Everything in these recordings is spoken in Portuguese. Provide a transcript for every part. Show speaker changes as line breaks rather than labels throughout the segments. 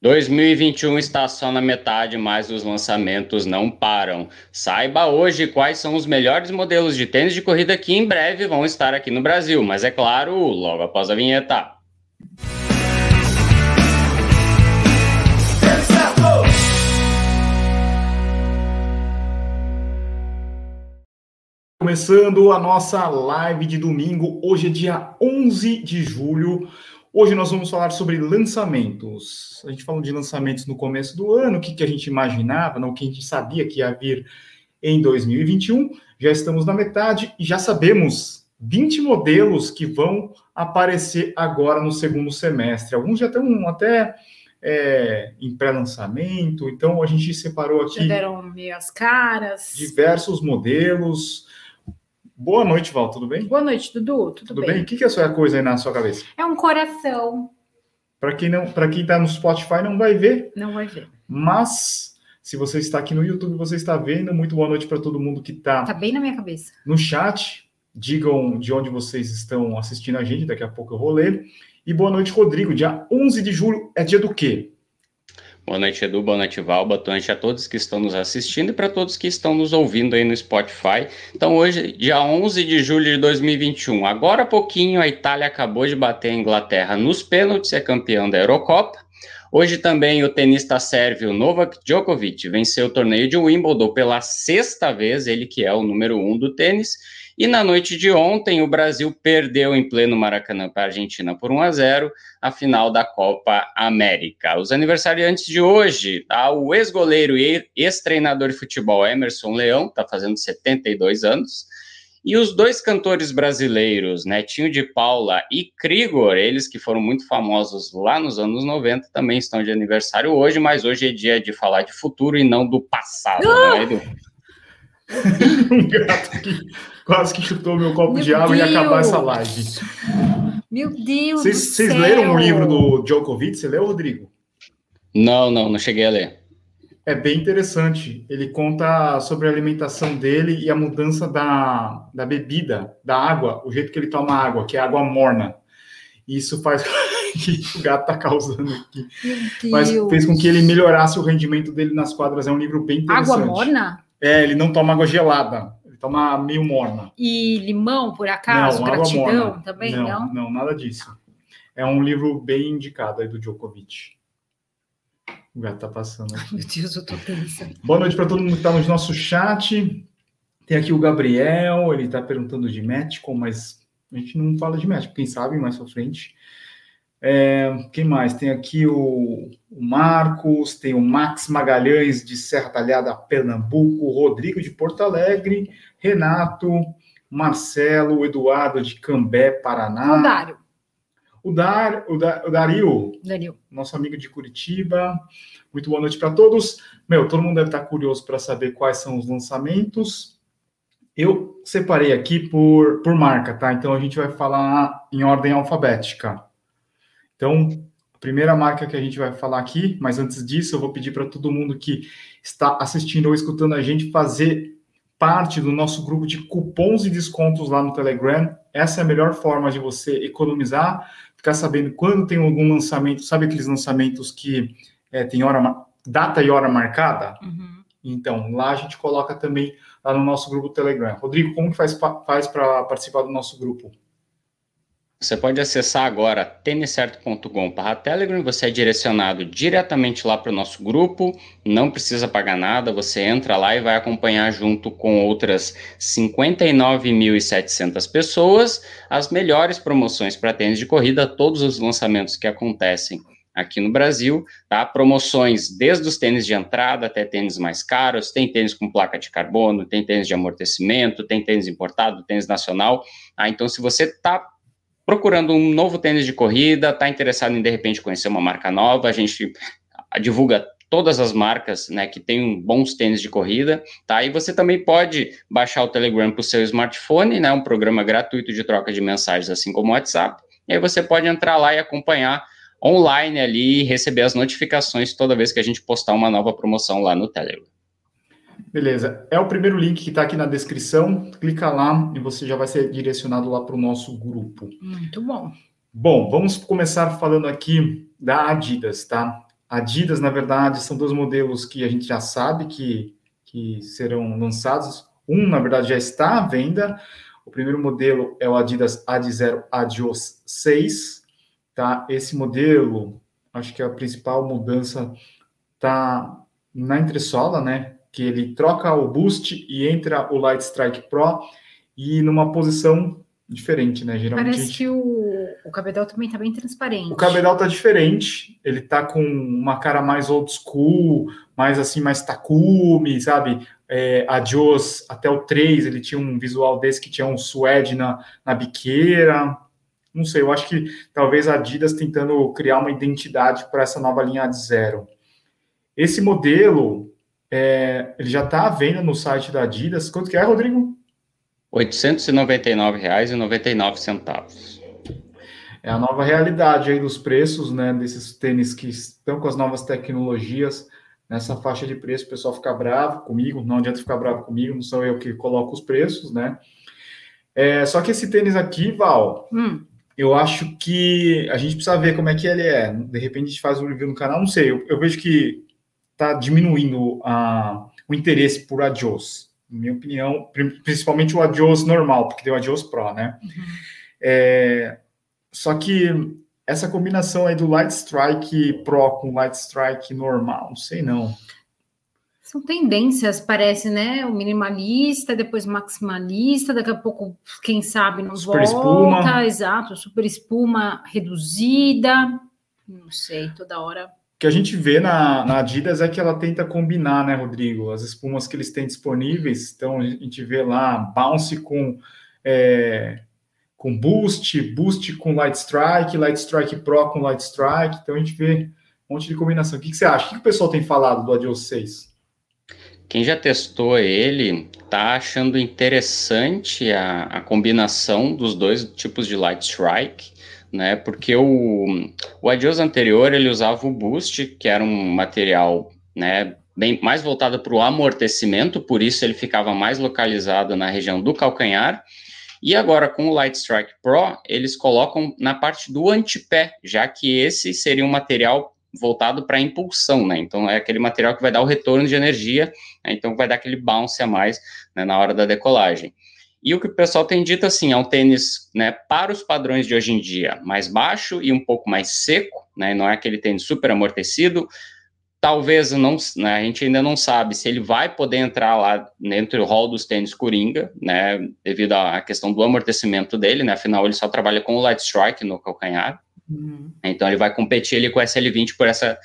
2021 está só na metade, mas os lançamentos não param. Saiba hoje quais são os melhores modelos de tênis de corrida que em breve vão estar aqui no Brasil, mas é claro, logo após a vinheta.
Começando a nossa live de domingo, hoje é dia 11 de julho. Hoje nós vamos falar sobre lançamentos. A gente falou de lançamentos no começo do ano, o que, que a gente imaginava, não, o que a gente sabia que ia vir em 2021. Já estamos na metade e já sabemos 20 modelos que vão aparecer agora no segundo semestre. Alguns já estão até é, em pré-lançamento, então a gente separou aqui. Já
deram meio as caras.
Diversos modelos. Boa noite, Val, tudo bem?
Boa noite, Dudu, tudo,
tudo bem? bem? O que, que é essa coisa aí na sua cabeça?
É um coração.
Para quem não, para quem está no Spotify não vai ver.
Não vai ver.
Mas se você está aqui no YouTube, você está vendo. Muito boa noite para todo mundo que está.
Tá bem na minha cabeça.
No chat, digam de onde vocês estão assistindo a gente. Daqui a pouco eu vou ler. E boa noite, Rodrigo. Dia 11 de julho é dia do quê?
Boa noite, Edu. Boa noite, Val. Boa noite a todos que estão nos assistindo e para todos que estão nos ouvindo aí no Spotify. Então, hoje, dia 11 de julho de 2021. Agora há pouquinho, a Itália acabou de bater a Inglaterra nos pênaltis, é campeão da Eurocopa. Hoje também o tenista sérvio Novak Djokovic venceu o torneio de Wimbledon pela sexta vez, ele que é o número um do tênis. E na noite de ontem, o Brasil perdeu em pleno Maracanã para a Argentina por 1 a 0 a final da Copa América. Os aniversariantes de hoje, tá? o ex-goleiro e ex-treinador de futebol Emerson Leão, está fazendo 72 anos, e os dois cantores brasileiros, Netinho de Paula e Krigor, eles que foram muito famosos lá nos anos 90, também estão de aniversário hoje, mas hoje é dia de falar de futuro e não do passado, né, Edu?
um gato que quase que chutou meu copo meu de água Deus. e acabar essa live.
Meu Deus
Vocês leram o livro do Djokovic? Você leu, Rodrigo?
Não, não, não cheguei a ler.
É bem interessante. Ele conta sobre a alimentação dele e a mudança da, da bebida, da água, o jeito que ele toma água, que é água morna. E isso faz que o gato está causando aqui. Mas fez com que ele melhorasse o rendimento dele nas quadras. É um livro bem interessante.
Água morna?
É, ele não toma água gelada, ele toma meio morna.
E limão, por acaso?
Não,
Gratidão
morna.
também?
Não, não, não, nada disso. É um livro bem indicado aí do Djokovic. O gato tá passando.
Aqui. Meu Deus, eu tô tensa.
Boa noite para todo mundo que está no nosso chat. Tem aqui o Gabriel, ele está perguntando de México, mas a gente não fala de México, quem sabe mais para frente. É, quem mais? Tem aqui o, o, Marcos, tem o Max Magalhães de Serra Talhada, Pernambuco, Rodrigo de Porto Alegre, Renato, Marcelo, Eduardo de Cambé, Paraná.
O Dário.
O, Dar, o, da, o Dario,
Dario,
nosso amigo de Curitiba. Muito boa noite para todos. Meu, todo mundo deve estar curioso para saber quais são os lançamentos. Eu separei aqui por, por marca, tá? Então a gente vai falar em ordem alfabética. Então, a primeira marca que a gente vai falar aqui, mas antes disso, eu vou pedir para todo mundo que está assistindo ou escutando a gente fazer parte do nosso grupo de cupons e descontos lá no Telegram. Essa é a melhor forma de você economizar, ficar sabendo quando tem algum lançamento, sabe aqueles lançamentos que é, tem hora, data e hora marcada? Uhum. Então, lá a gente coloca também lá no nosso grupo Telegram. Rodrigo, como que faz, faz para participar do nosso grupo?
Você pode acessar agora têniscerto.com.br Telegram, você é direcionado diretamente lá para o nosso grupo, não precisa pagar nada, você entra lá e vai acompanhar junto com outras 59.700 pessoas as melhores promoções para tênis de corrida, todos os lançamentos que acontecem aqui no Brasil, tá? Promoções desde os tênis de entrada até tênis mais caros, tem tênis com placa de carbono, tem tênis de amortecimento, tem tênis importado, tênis nacional. Ah, então, se você está procurando um novo tênis de corrida, está interessado em de repente conhecer uma marca nova, a gente divulga todas as marcas né, que têm bons tênis de corrida, tá? E você também pode baixar o Telegram para o seu smartphone, né? Um programa gratuito de troca de mensagens, assim como o WhatsApp. E aí você pode entrar lá e acompanhar online ali e receber as notificações toda vez que a gente postar uma nova promoção lá no Telegram.
Beleza. É o primeiro link que está aqui na descrição. Clica lá e você já vai ser direcionado lá para o nosso grupo.
Muito bom.
Bom, vamos começar falando aqui da Adidas, tá? Adidas, na verdade, são dois modelos que a gente já sabe que, que serão lançados. Um, na verdade, já está à venda. O primeiro modelo é o Adidas Ad Zero Adios 6. Tá? Esse modelo, acho que a principal mudança está na entressola, né? Que ele troca o Boost e entra o Light Strike Pro e numa posição diferente, né?
Geralmente Parece gente... que o, o cabedal também tá bem transparente.
O cabedal tá diferente, ele tá com uma cara mais old school, mais assim, mais Takumi, sabe? É, Adios, até o 3, ele tinha um visual desse que tinha um suede na, na biqueira. Não sei, eu acho que talvez a Adidas tentando criar uma identidade para essa nova linha de zero. Esse modelo, é, ele já está à venda no site da Adidas. Quanto que é, Rodrigo?
R$ 899,99.
É a nova realidade aí dos preços, né, desses tênis que estão com as novas tecnologias nessa faixa de preço, o pessoal fica bravo comigo, não adianta ficar bravo comigo, não sou eu que coloco os preços, né? É, só que esse tênis aqui, Val, hum. eu acho que a gente precisa ver como é que ele é. De repente a gente faz um review no canal, não sei, eu, eu vejo que está diminuindo a, o interesse por Adios na minha opinião, principalmente o Adios normal, porque tem o Adios Pro, né? Uhum. É, só que essa combinação aí do Light Strike Pro com Light Strike normal, não sei não.
São tendências, parece, né? O minimalista, depois maximalista, daqui a pouco, quem sabe, não super volta. Espuma. Exato, super espuma reduzida. Não sei, toda hora
que a gente vê na, na, Adidas é que ela tenta combinar, né, Rodrigo? As espumas que eles têm disponíveis. Então, a gente vê lá Bounce com, é, com Boost, Boost com Light Strike, Light Strike Pro com Light Strike. Então, a gente vê um monte de combinação. O que, que você acha? O que, o pessoal tem falado do Adios 6?
Quem já testou ele tá achando interessante a, a combinação dos dois tipos de Light Strike né? Porque o, o Adios anterior ele usava o Boost, que era um material, né? Bem mais voltado para o amortecimento, por isso ele ficava mais localizado na região do calcanhar. E agora com o Light Strike Pro, eles colocam na parte do antepé, já que esse seria um material voltado para impulsão, né? Então é aquele material que vai dar o retorno de energia, né? então vai dar aquele bounce a mais né, na hora da decolagem. E o que o pessoal tem dito assim, é um tênis, né, para os padrões de hoje em dia, mais baixo e um pouco mais seco, né, não é aquele tênis super amortecido. Talvez não, né, a gente ainda não sabe se ele vai poder entrar lá dentro do hall dos tênis Coringa, né, devido à questão do amortecimento dele, né, afinal ele só trabalha com o light strike no calcanhar. Uhum. Então ele vai competir ali com o SL20 por essa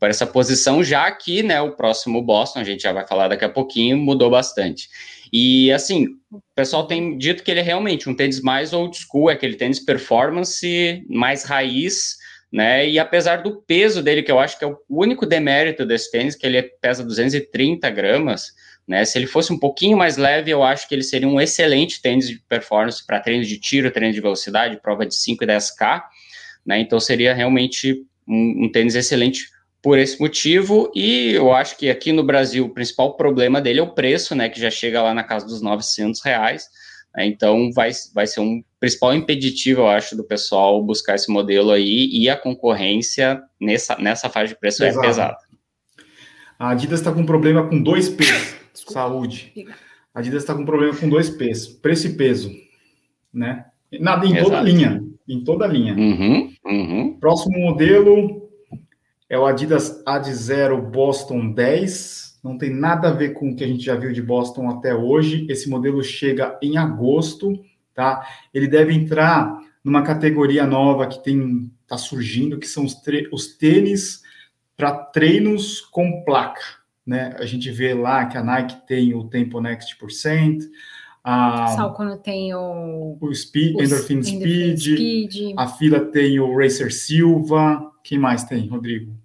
por essa posição, já que, né, o próximo Boston, a gente já vai falar daqui a pouquinho, mudou bastante. E assim, o pessoal tem dito que ele é realmente um tênis mais old school, é aquele tênis performance, mais raiz, né? E apesar do peso dele, que eu acho que é o único demérito desse tênis, que ele pesa 230 gramas, né? Se ele fosse um pouquinho mais leve, eu acho que ele seria um excelente tênis de performance para treinos de tiro, treino de velocidade, prova de 5 e 10K, né? Então seria realmente um, um tênis excelente por esse motivo, e eu acho que aqui no Brasil o principal problema dele é o preço, né, que já chega lá na casa dos 900 reais, né, então vai, vai ser um principal impeditivo, eu acho, do pessoal buscar esse modelo aí, e a concorrência nessa, nessa faixa de preço é Exato. é pesada.
A Adidas está com um problema com dois P's, saúde. A Adidas está com um problema com dois P's, preço e peso, né? Nada, em Exato. toda a linha, em toda a linha.
Uhum, uhum.
Próximo modelo, é o Adidas Ad Zero Boston 10. Não tem nada a ver com o que a gente já viu de Boston até hoje. Esse modelo chega em agosto, tá? Ele deve entrar numa categoria nova que tem tá surgindo, que são os, os tênis para treinos com placa, né? A gente vê lá que a Nike tem o Tempo Next Percent,
a Salcone tem o,
o Speed, o Endorphin, Speed, Speed, a fila tem o Racer Silva, quem mais tem, Rodrigo?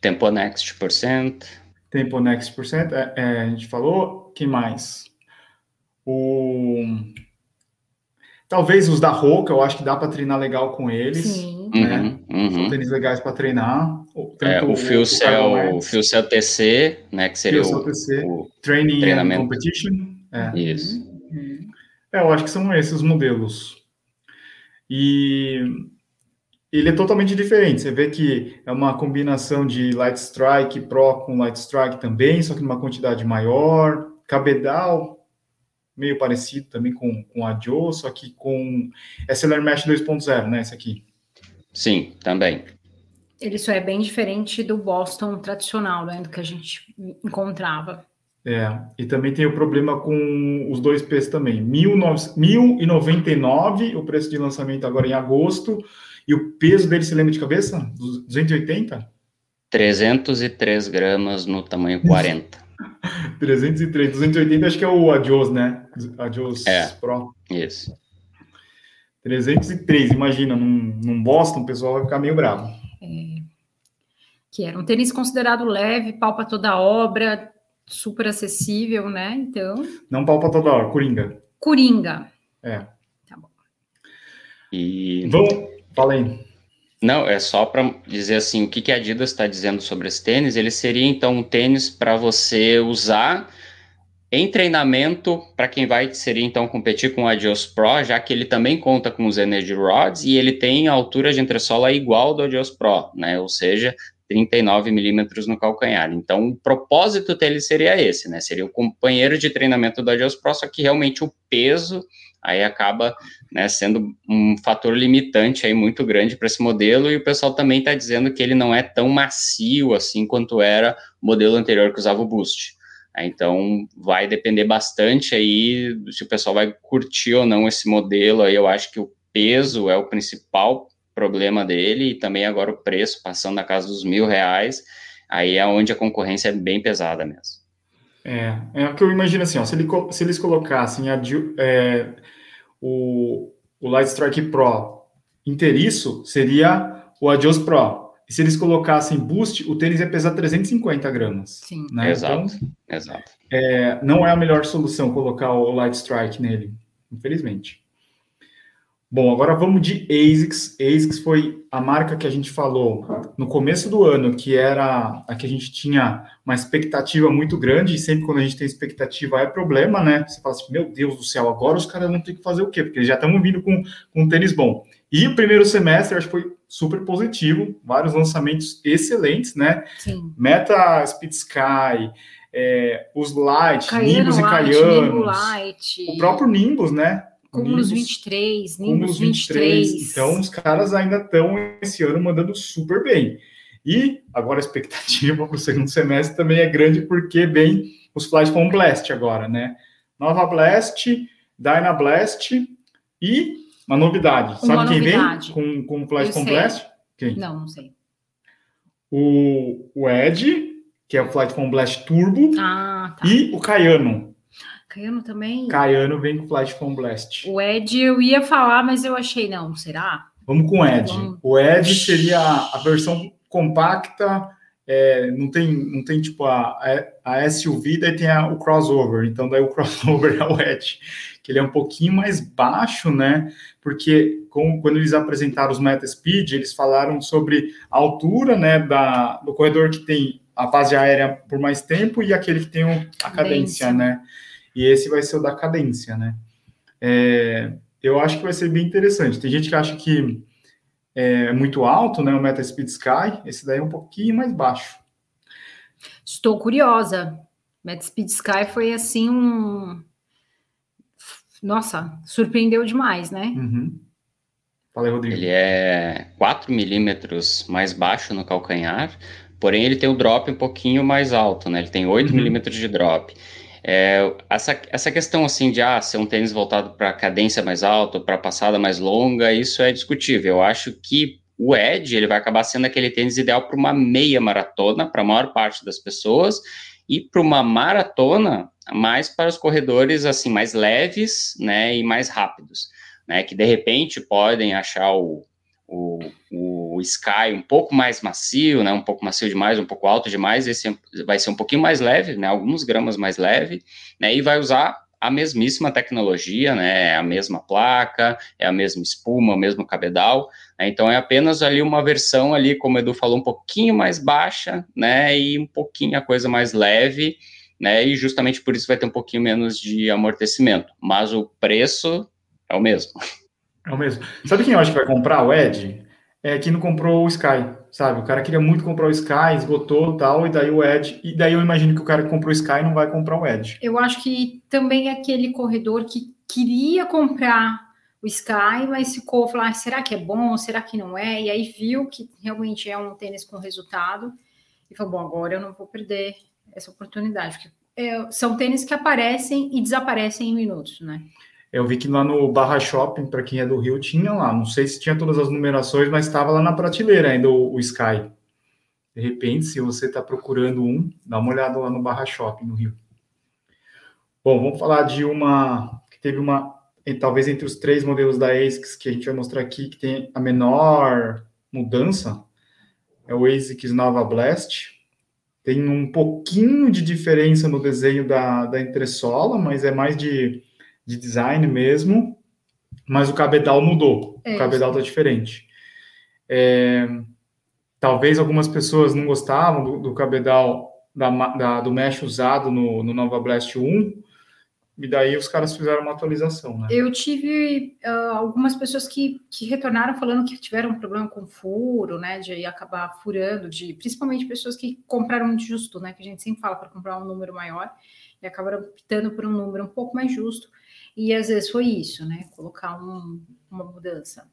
Tempo Next Percent.
Tempo Next Percent, é, é, a gente falou. Quem mais? O... Talvez os da Roca, eu acho que dá para treinar legal com eles. Sim. Né? Uhum, uhum. São tênis legais para treinar.
É, o, Fuel Cell, o Fuel Cell TC, né? Que seria o, TC,
o Training treinamento. and Competition.
É. Isso.
É, eu acho que são esses os modelos. E ele é totalmente diferente. Você vê que é uma combinação de Light Strike Pro com Light Strike também, só que numa quantidade maior. Cabedal, meio parecido também com, com a Joe, só que com SLR Mesh 2.0, né? Esse aqui.
Sim, também.
Ele só é bem diferente do Boston tradicional, né? Do que a gente encontrava.
É, e também tem o problema com os dois preços também. 1.099 o preço de lançamento agora em agosto, e o peso dele, se lembra de cabeça? 280?
303 gramas no tamanho 40.
303, 280 acho que é o Adios, né? Adios
é,
Pro.
Isso.
303, imagina, num, num Boston, o pessoal vai ficar meio bravo.
É, que era um tênis considerado leve, palpa toda a obra, super acessível, né? Então.
Não palpa toda a obra, Coringa.
Coringa.
É.
Tá bom.
E.
Vamos, Fala aí.
Não, é só para dizer assim, o que, que a Adidas está dizendo sobre esse tênis. Ele seria então um tênis para você usar em treinamento para quem vai seria então competir com o Adios Pro, já que ele também conta com os Energy Rods e ele tem a altura de entressola igual do Adios Pro, né? Ou seja, 39 milímetros no calcanhar. Então, o propósito dele seria esse, né? Seria o companheiro de treinamento do Adios Pro, só que realmente o peso aí acaba né, sendo um fator limitante aí muito grande para esse modelo, e o pessoal também está dizendo que ele não é tão macio assim quanto era o modelo anterior que usava o Boost. Então vai depender bastante aí se o pessoal vai curtir ou não esse modelo. Aí eu acho que o peso é o principal problema dele e também agora o preço passando na casa dos mil reais. Aí é onde a concorrência é bem pesada mesmo.
É, é o que eu imagino assim, ó, se, ele, se eles colocassem a, é, o, o Light Strike Pro inteiriço, seria o Adios Pro. E se eles colocassem boost, o tênis ia pesar 350 gramas.
Sim.
Né?
Exato, então, exato.
É, não é a melhor solução colocar o Light Strike nele, infelizmente. Bom, agora vamos de ASICS. ASICS foi a marca que a gente falou no começo do ano, que era a que a gente tinha uma expectativa muito grande, e sempre quando a gente tem expectativa é problema, né? Você fala assim, meu Deus do céu, agora os caras vão ter que fazer o quê? Porque eles já estão vindo com, com um tênis bom. E o primeiro semestre, acho que foi super positivo, vários lançamentos excelentes, né?
Sim.
Meta Speed Sky, é, os Light,
Caiano
Nimbus
Light,
e Caianos,
Nimbo Light.
o próprio Nimbus, né?
Cúmulos 23, Nimbus 23. 23.
Então, os caras ainda estão esse ano mandando super bem. E agora a expectativa para o segundo semestre também é grande, porque vem os Flight Foam Blast agora, né? Nova Blast, Dyna Blast e uma novidade.
Uma
Sabe
novidade.
quem vem com, com o Flight Foam Blast? Quem?
Não, não sei.
O, o Edge, que é o Flight Foam Blast Turbo,
ah, tá.
e o Caiano.
Caiano também?
Caiano vem com Flash Foam Blast.
O Ed eu ia falar, mas eu achei, não, será?
Vamos com o Ed. Vamos. O Ed seria a versão compacta, é, não, tem, não tem tipo a, a SUV, daí tem a, o crossover. Então, daí o crossover é o Ed, que ele é um pouquinho mais baixo, né? Porque com, quando eles apresentaram os Meta Speed, eles falaram sobre a altura, né, da, do corredor que tem a base aérea por mais tempo e aquele que tem a cadência, né? E esse vai ser o da cadência, né? É, eu acho que vai ser bem interessante. Tem gente que acha que é muito alto, né? O Meta Speed Sky, esse daí é um pouquinho mais baixo.
Estou curiosa. Meta Speed Sky foi assim um. Nossa, surpreendeu demais, né?
Uhum. Fala aí, Rodrigo.
Ele é 4 milímetros mais baixo no calcanhar, porém ele tem o drop um pouquinho mais alto, né? Ele tem 8 uhum. milímetros de drop. É, essa, essa questão assim de ah, ser um tênis voltado para cadência mais alta, para passada mais longa, isso é discutível. Eu acho que o Edge ele vai acabar sendo aquele tênis ideal para uma meia maratona, para a maior parte das pessoas, e para uma maratona, mais para os corredores assim mais leves, né, e mais rápidos, né, que de repente podem achar o, o, o Sky um pouco mais macio, né, um pouco macio demais, um pouco alto demais, esse vai ser um pouquinho mais leve, né, alguns gramas mais leve, né, e vai usar a mesmíssima tecnologia, né, é a mesma placa, é a mesma espuma, o mesmo cabedal, né, então é apenas ali uma versão ali, como o Edu falou, um pouquinho mais baixa, né, e um pouquinho a coisa mais leve, né, e justamente por isso vai ter um pouquinho menos de amortecimento, mas o preço é o mesmo.
É o mesmo. Sabe quem eu acho que vai comprar o Ed? É, que não comprou o Sky, sabe? O cara queria muito comprar o Sky, esgotou tal, e daí o Edge. E daí eu imagino que o cara que comprou o Sky não vai comprar o Edge.
Eu acho que também é aquele corredor que queria comprar o Sky, mas ficou falar, ah, será que é bom? Será que não é? E aí viu que realmente é um tênis com resultado e falou, bom, agora eu não vou perder essa oportunidade, porque é, são tênis que aparecem e desaparecem em minutos, né?
Eu vi que lá no Barra Shopping, para quem é do Rio, tinha lá. Não sei se tinha todas as numerações, mas estava lá na prateleira ainda o, o Sky. De repente, se você está procurando um, dá uma olhada lá no Barra Shopping, no Rio. Bom, vamos falar de uma que teve uma, talvez entre os três modelos da ASICS que a gente vai mostrar aqui, que tem a menor mudança, é o ASICS Nova Blast. Tem um pouquinho de diferença no desenho da, da entressola, mas é mais de de design mesmo, mas o cabedal mudou. É o cabedal está diferente. É, talvez algumas pessoas não gostavam do, do cabedal da, da, do mesh usado no, no Nova Blast 1, e daí os caras fizeram uma atualização, né?
Eu tive uh, algumas pessoas que, que retornaram falando que tiveram um problema com furo, né? De acabar furando, de principalmente pessoas que compraram muito justo, né? Que a gente sempre fala para comprar um número maior e acabaram optando por um número um pouco mais justo. E às vezes foi isso, né? Colocar um, uma mudança.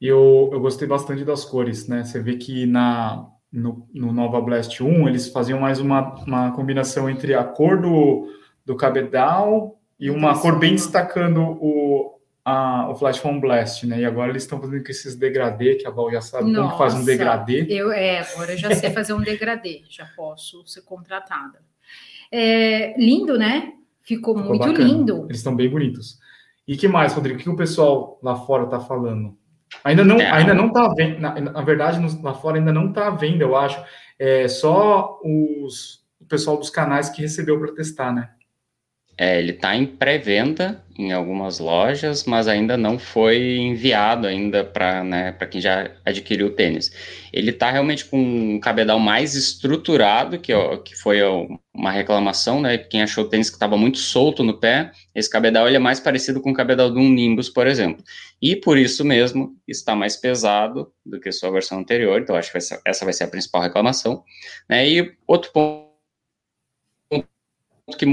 E eu, eu gostei bastante das cores, né? Você vê que na, no, no Nova Blast 1 eles faziam mais uma, uma combinação entre a cor do, do cabedal e uma cor bem destacando o, a, o Flash Foam Blast, né? E agora eles estão fazendo com esses degradê, que a Val já sabe Nossa, como faz um degradê.
Eu, é, agora eu já sei fazer um degradê, já posso ser contratada. É, lindo, né? Ficou, Ficou muito bacana. lindo.
Eles estão bem bonitos. E que mais, Rodrigo? O que o pessoal lá fora está falando? Ainda não, é. ainda não está vendo. Na, na, verdade, lá fora ainda não está vendo, eu acho. É só os, o pessoal dos canais que recebeu para testar, né?
É, ele está em pré-venda em algumas lojas, mas ainda não foi enviado ainda para né, quem já adquiriu o tênis. Ele está realmente com um cabedal mais estruturado, que, ó, que foi ó, uma reclamação, né? Quem achou o tênis que estava muito solto no pé, esse cabedal ele é mais parecido com o cabedal de um Nimbus, por exemplo. E por isso mesmo está mais pesado do que sua versão anterior, então acho que essa, essa vai ser a principal reclamação. Né? E outro ponto que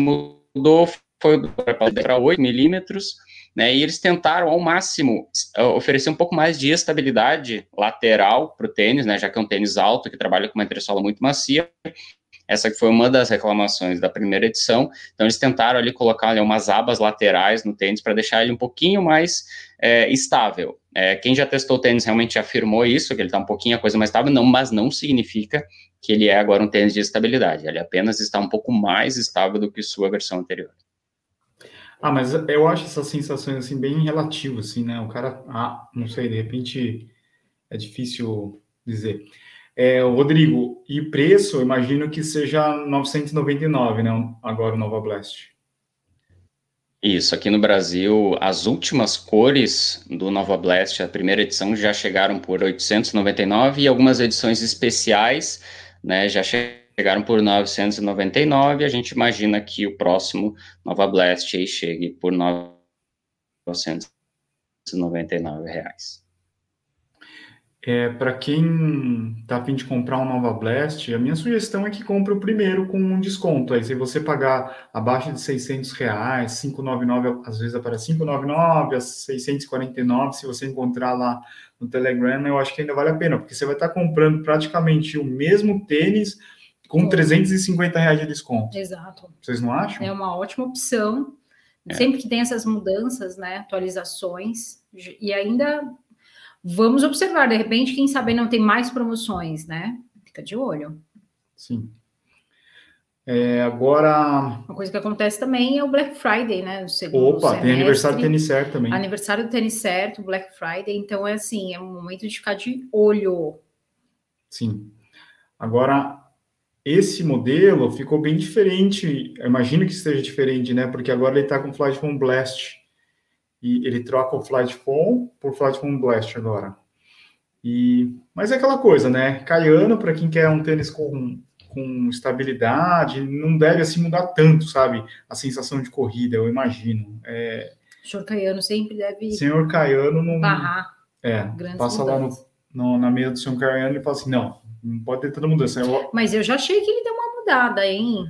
mudou foi para 8 milímetros, né, e eles tentaram ao máximo eh, oferecer um pouco mais de estabilidade lateral para o tênis, né, já que é um tênis alto que trabalha com uma entressola muito macia. Essa que foi uma das reclamações da primeira edição. Então eles tentaram ali colocar ali, umas abas laterais no tênis para deixar ele um pouquinho mais é, estável. É, quem já testou o tênis realmente afirmou isso, que ele está um pouquinho a coisa mais estável, não, mas não significa que ele é agora um tênis de estabilidade. Ele apenas está um pouco mais estável do que sua versão anterior.
Ah, mas eu acho essas sensações assim bem relativas, assim, né? O cara, ah, não sei, de repente é difícil dizer. É, Rodrigo, e preço, imagino que seja 999, né? Agora o Nova Blast.
Isso, aqui no Brasil, as últimas cores do Nova Blast, a primeira edição, já chegaram por 899 e algumas edições especiais né, já chegaram por 999, a gente imagina que o próximo Nova Blast aí chegue por 999 reais.
É, para quem está a fim de comprar um Nova Blast, a minha sugestão é que compre o primeiro com um desconto. Aí, se você pagar abaixo de 600 reais, 599, às vezes aparece 599, a 649, se você encontrar lá no Telegram, eu acho que ainda vale a pena, porque você vai estar tá comprando praticamente o mesmo tênis com 350 reais de desconto.
Exato.
Vocês não acham?
É uma ótima opção. É. Sempre que tem essas mudanças, né, atualizações, e ainda Vamos observar, de repente, quem sabe não tem mais promoções, né? Fica de olho.
Sim. É, agora.
Uma coisa que acontece também é o Black Friday, né?
Opa, semestre. tem aniversário do tênis certo também.
Aniversário do tênis certo, Black Friday. Então, é assim, é um momento de ficar de olho.
Sim. Agora, esse modelo ficou bem diferente. Eu imagino que esteja diferente, né? Porque agora ele está com Flight Phone Blast e ele troca o Flight Phone por Flight Phone Blast agora. E, mas é aquela coisa, né? Caiano, para quem quer um tênis com, com estabilidade, não deve assim mudar tanto, sabe? A sensação de corrida, eu imagino. É...
O senhor Caiano sempre deve.
Senhor Caiano não.
Barrar.
É, passa lá no, no, na mesa do senhor Caiano e fala assim, não, não pode ter tanta mudança. Eu...
Mas eu já achei que ele deu uma mudada, hein?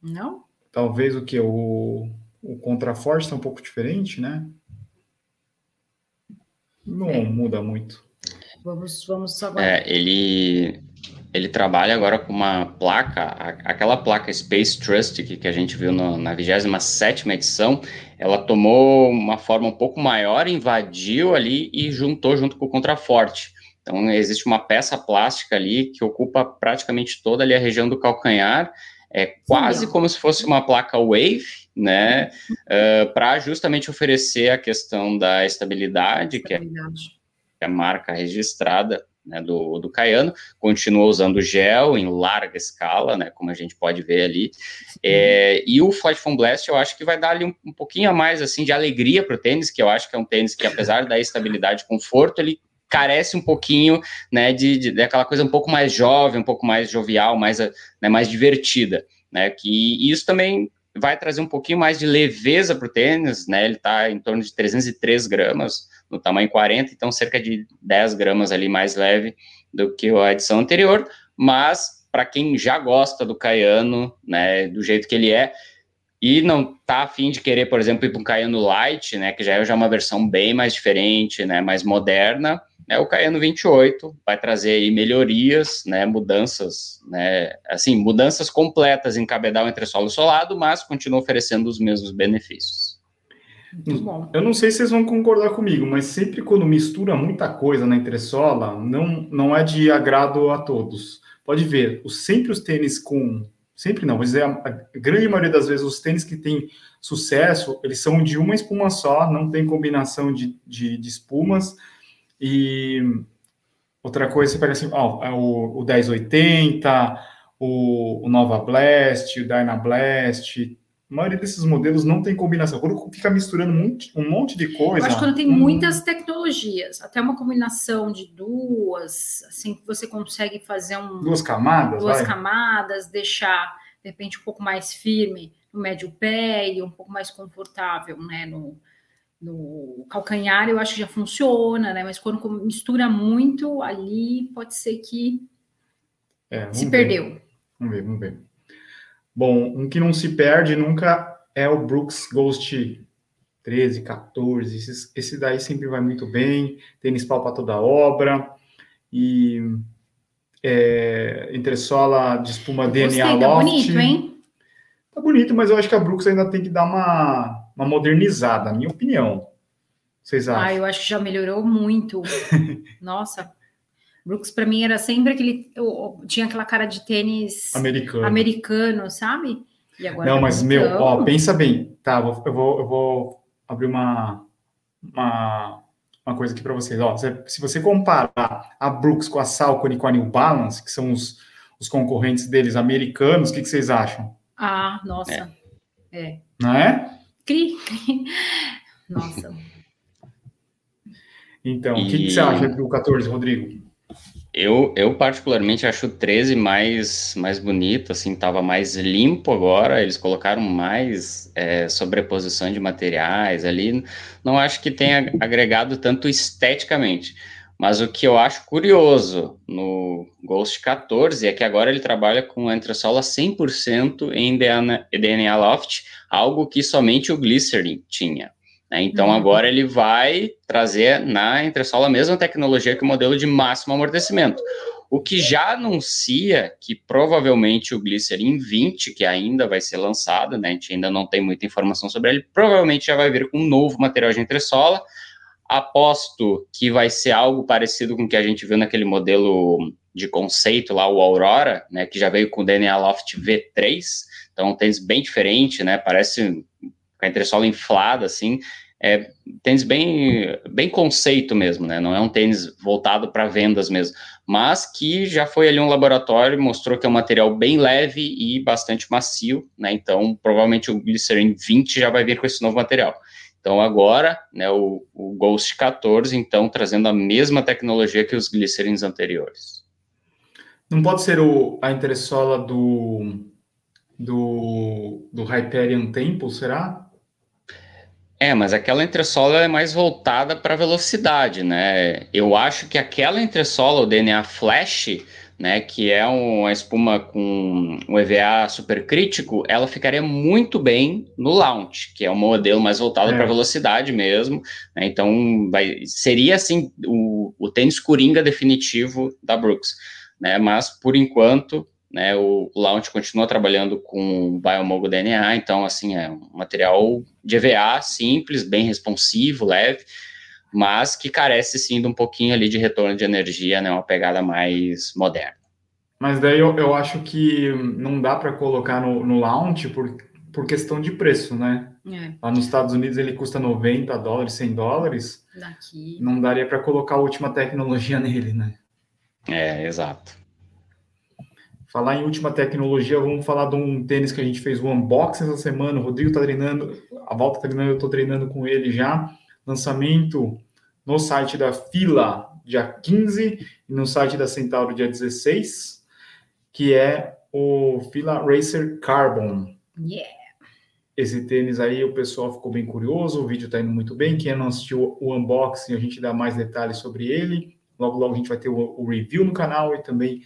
Não?
Talvez o que? O, o contraforte está um pouco diferente, né? Não é. muda muito.
Vamos, vamos agora.
É, ele, ele trabalha agora com uma placa, aquela placa Space Trust que, que a gente viu no, na 27 edição, ela tomou uma forma um pouco maior, invadiu ali e juntou junto com o contraforte. Então, existe uma peça plástica ali que ocupa praticamente toda ali a região do calcanhar, é quase Sim. como se fosse uma placa Wave, né, uh, eh, para justamente oferecer a questão da estabilidade, estabilidade. que é a marca registrada né, do, do Caiano, continua usando gel em larga escala, né, como a gente pode ver ali, é, e o Flight Foam Blast eu acho que vai dar ali um, um pouquinho a mais, assim, de alegria para o tênis, que eu acho que é um tênis que, apesar da estabilidade e conforto, ele carece um pouquinho, né, de, de, daquela coisa um pouco mais jovem, um pouco mais jovial, mais, né, mais divertida, né, que isso também vai trazer um pouquinho mais de leveza para o tênis, né, ele está em torno de 303 gramas no tamanho 40, então cerca de 10 gramas ali mais leve do que a edição anterior, mas para quem já gosta do Caiano, né, do jeito que ele é, e não tá afim de querer, por exemplo, ir para um Caiano Light, né, que já é já uma versão bem mais diferente, né, mais moderna, né, o Caiano 28 vai trazer aí melhorias, né, mudanças, né, assim, mudanças completas em cabedal entre solo e solado, mas continua oferecendo os mesmos benefícios.
Eu não sei se vocês vão concordar comigo, mas sempre quando mistura muita coisa na entressola, não, não é de agrado a todos. Pode ver, sempre os tênis com. Sempre não, dizer, a, a grande maioria das vezes, os tênis que têm sucesso, eles são de uma espuma só, não tem combinação de, de, de espumas. E outra coisa, você pega assim, ó, é o, o 1080, o, o Nova Blast, o Dyna Blast, a maioria desses modelos não tem combinação. Quando fica misturando um monte, um monte de coisa.
Eu acho que quando tem hum... muitas tecnologias, até uma combinação de duas, assim, que você consegue fazer um.
Duas camadas?
Duas vai. camadas, deixar, de repente, um pouco mais firme no médio pé e um pouco mais confortável, né? No, no calcanhar eu acho que já funciona, né? Mas quando mistura muito ali, pode ser que é, se ver. perdeu.
Vamos ver, vamos ver. Bom, um que não se perde nunca é o Brooks Ghost 13, 14. Esse, esse daí sempre vai muito bem, tênis pau para toda obra. E é, entressola de espuma Gostei, DNA tá Loft. bonito, hein? Tá bonito, mas eu acho que a Brooks ainda tem que dar uma uma modernizada, na minha opinião. Vocês acham?
Ah, eu acho que já melhorou muito. Nossa, Brooks para mim era sempre aquele. Tinha aquela cara de tênis
americano,
americano sabe?
Não, mas tá meu, ó, pensa bem. Tá, eu vou, eu vou abrir uma, uma, uma coisa aqui para vocês. Ó, se você comparar a Brooks com a Salcone e com a New Balance, que são os, os concorrentes deles americanos, o que, que vocês acham?
Ah, nossa. É. é.
Não é?
Cri. Nossa.
Então, o que, que, você acha do 14, Rodrigo?
Eu, eu particularmente acho o 13 mais, mais bonito, assim, tava mais limpo agora, eles colocaram mais é, sobreposição de materiais ali, não acho que tenha agregado tanto esteticamente, mas o que eu acho curioso no Ghost 14 é que agora ele trabalha com entressola 100% em DNA, DNA Loft, algo que somente o Glycerin tinha. Né? Então, uhum. agora ele vai trazer na entressola a mesma tecnologia que o modelo de máximo amortecimento. O que já anuncia que provavelmente o Glycerin 20, que ainda vai ser lançado, né? a gente ainda não tem muita informação sobre ele, provavelmente já vai vir com um novo material de entressola. Aposto que vai ser algo parecido com o que a gente viu naquele modelo de conceito lá, o Aurora, né, que já veio com o DNA Loft V3, então, um tênis bem diferente, né? Parece com a entressola inflada, assim. É tênis bem, bem conceito mesmo, né? Não é um tênis voltado para vendas mesmo, mas que já foi ali um laboratório, mostrou que é um material bem leve e bastante macio, né? Então, provavelmente o Glycerin 20 já vai vir com esse novo material. Então, agora, né, o, o Ghost 14, então, trazendo a mesma tecnologia que os Glycerins anteriores.
Não pode ser o, a entressola do do, do Hyperion Temple, será?
É, mas aquela entressola é mais voltada para velocidade, né? Eu acho que aquela entressola, o DNA Flash, né, que é uma espuma com um EVA supercrítico, ela ficaria muito bem no launch, que é um modelo mais voltado é. para velocidade mesmo. Né, então, vai, seria assim o, o tênis coringa definitivo da Brooks. Né, mas por enquanto, né, o, launch continua trabalhando com Biomogo DNA, então assim é um material de EVA simples, bem responsivo, leve mas que carece sim de um pouquinho ali de retorno de energia, né, uma pegada mais moderna.
Mas daí eu, eu acho que não dá para colocar no, no launch por, por questão de preço, né? É. Lá nos Estados Unidos ele custa 90 dólares, 100 dólares. Daqui. Não daria para colocar a última tecnologia nele, né?
É, exato.
Falar em última tecnologia, vamos falar de um tênis que a gente fez o unboxing essa semana. O Rodrigo tá treinando, a volta tá treinando, eu tô treinando com ele já. Lançamento no site da Fila, dia 15, e no site da Centauro, dia 16, que é o Fila Racer Carbon.
Yeah!
Esse tênis aí, o pessoal ficou bem curioso, o vídeo está indo muito bem. Quem não assistiu o unboxing, a gente dá mais detalhes sobre ele. Logo, logo a gente vai ter o, o review no canal e também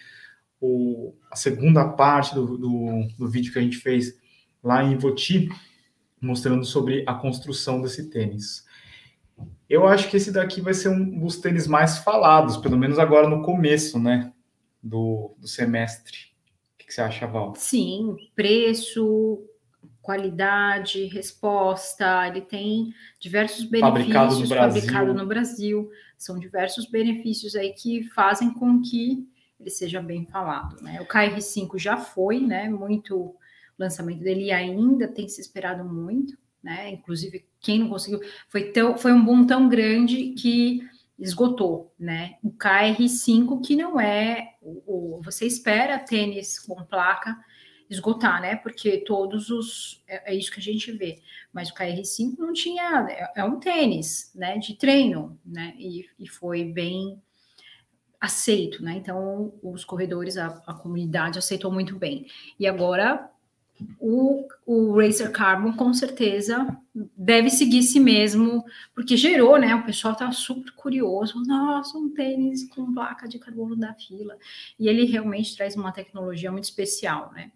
o, a segunda parte do, do, do vídeo que a gente fez lá em Voti, mostrando sobre a construção desse tênis. Eu acho que esse daqui vai ser um dos tênis mais falados, pelo menos agora no começo, né? Do, do semestre. O que, você acha, Val?
Sim, preço, qualidade, resposta, ele tem diversos benefícios fabricado no, fabricado no Brasil. São diversos benefícios aí que fazem com que ele seja bem falado, né? O KR5 já foi, né? Muito lançamento dele ainda tem se esperado muito né? Inclusive, quem não conseguiu, foi, tão, foi um boom tão grande que esgotou, né? O KR5, que não é o, o, você espera tênis com placa esgotar, né? Porque todos os é, é, isso que a gente vê. Mas o KR5 não tinha, é, é um tênis, né? De treino, né? E, e foi bem aceito, né? Então os corredores, a, a comunidade aceitou muito bem. E agora o, o Racer Carbon com certeza deve seguir se mesmo, porque gerou, né? O pessoal tá super curioso. Nossa, um tênis com placa de carbono da fila. E ele realmente traz uma tecnologia muito especial, né?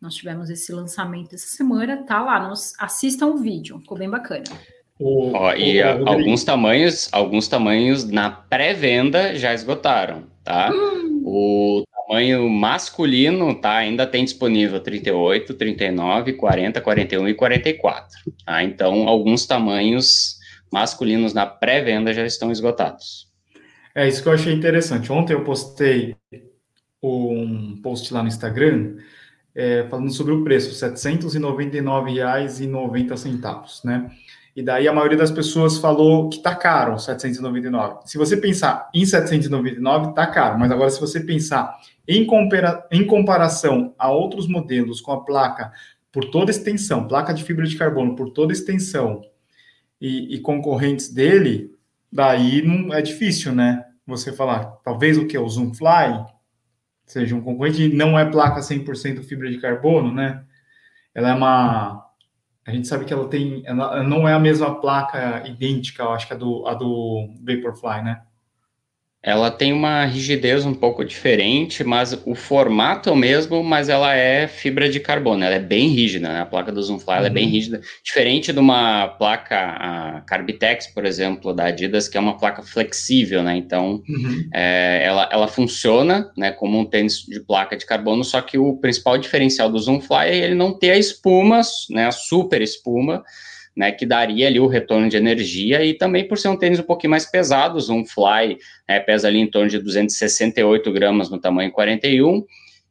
Nós tivemos esse lançamento essa semana, tá lá, nos, assistam o vídeo, ficou bem bacana.
O, Ó, e o, alguns tamanhos, alguns tamanhos na pré-venda já esgotaram, tá? Hum. O tamanho masculino, tá? Ainda tem disponível 38, 39, 40, 41 e 44. Tá? Então, alguns tamanhos masculinos na pré-venda já estão esgotados.
É isso que eu achei interessante. Ontem eu postei um post lá no Instagram é, falando sobre o preço, R$ 799,90, né? E daí a maioria das pessoas falou que tá caro, 799. Se você pensar em 799, tá caro, mas agora se você pensar em, compara em comparação a outros modelos com a placa por toda extensão, placa de fibra de carbono por toda extensão e, e concorrentes dele, daí não é difícil, né? Você falar, talvez o que? O Zoomfly seja um concorrente, não é placa 100% fibra de carbono, né? Ela é uma a gente sabe que ela tem, ela não é a mesma placa idêntica, eu acho que a do, a do Vaporfly, né?
Ela tem uma rigidez um pouco diferente, mas o formato é o mesmo, mas ela é fibra de carbono, ela é bem rígida, né? A placa do Zoomfly uhum. é bem uhum. rígida, diferente de uma placa a Carbitex, por exemplo, da Adidas, que é uma placa flexível, né? Então, uhum. é, ela, ela funciona, né, como um tênis de placa de carbono, só que o principal diferencial do Zoomfly é ele não ter a espuma, né, a super espuma, né, que daria ali o retorno de energia e também por ser um tênis um pouquinho mais pesado, um Fly né, pesa ali em torno de 268 gramas no tamanho 41,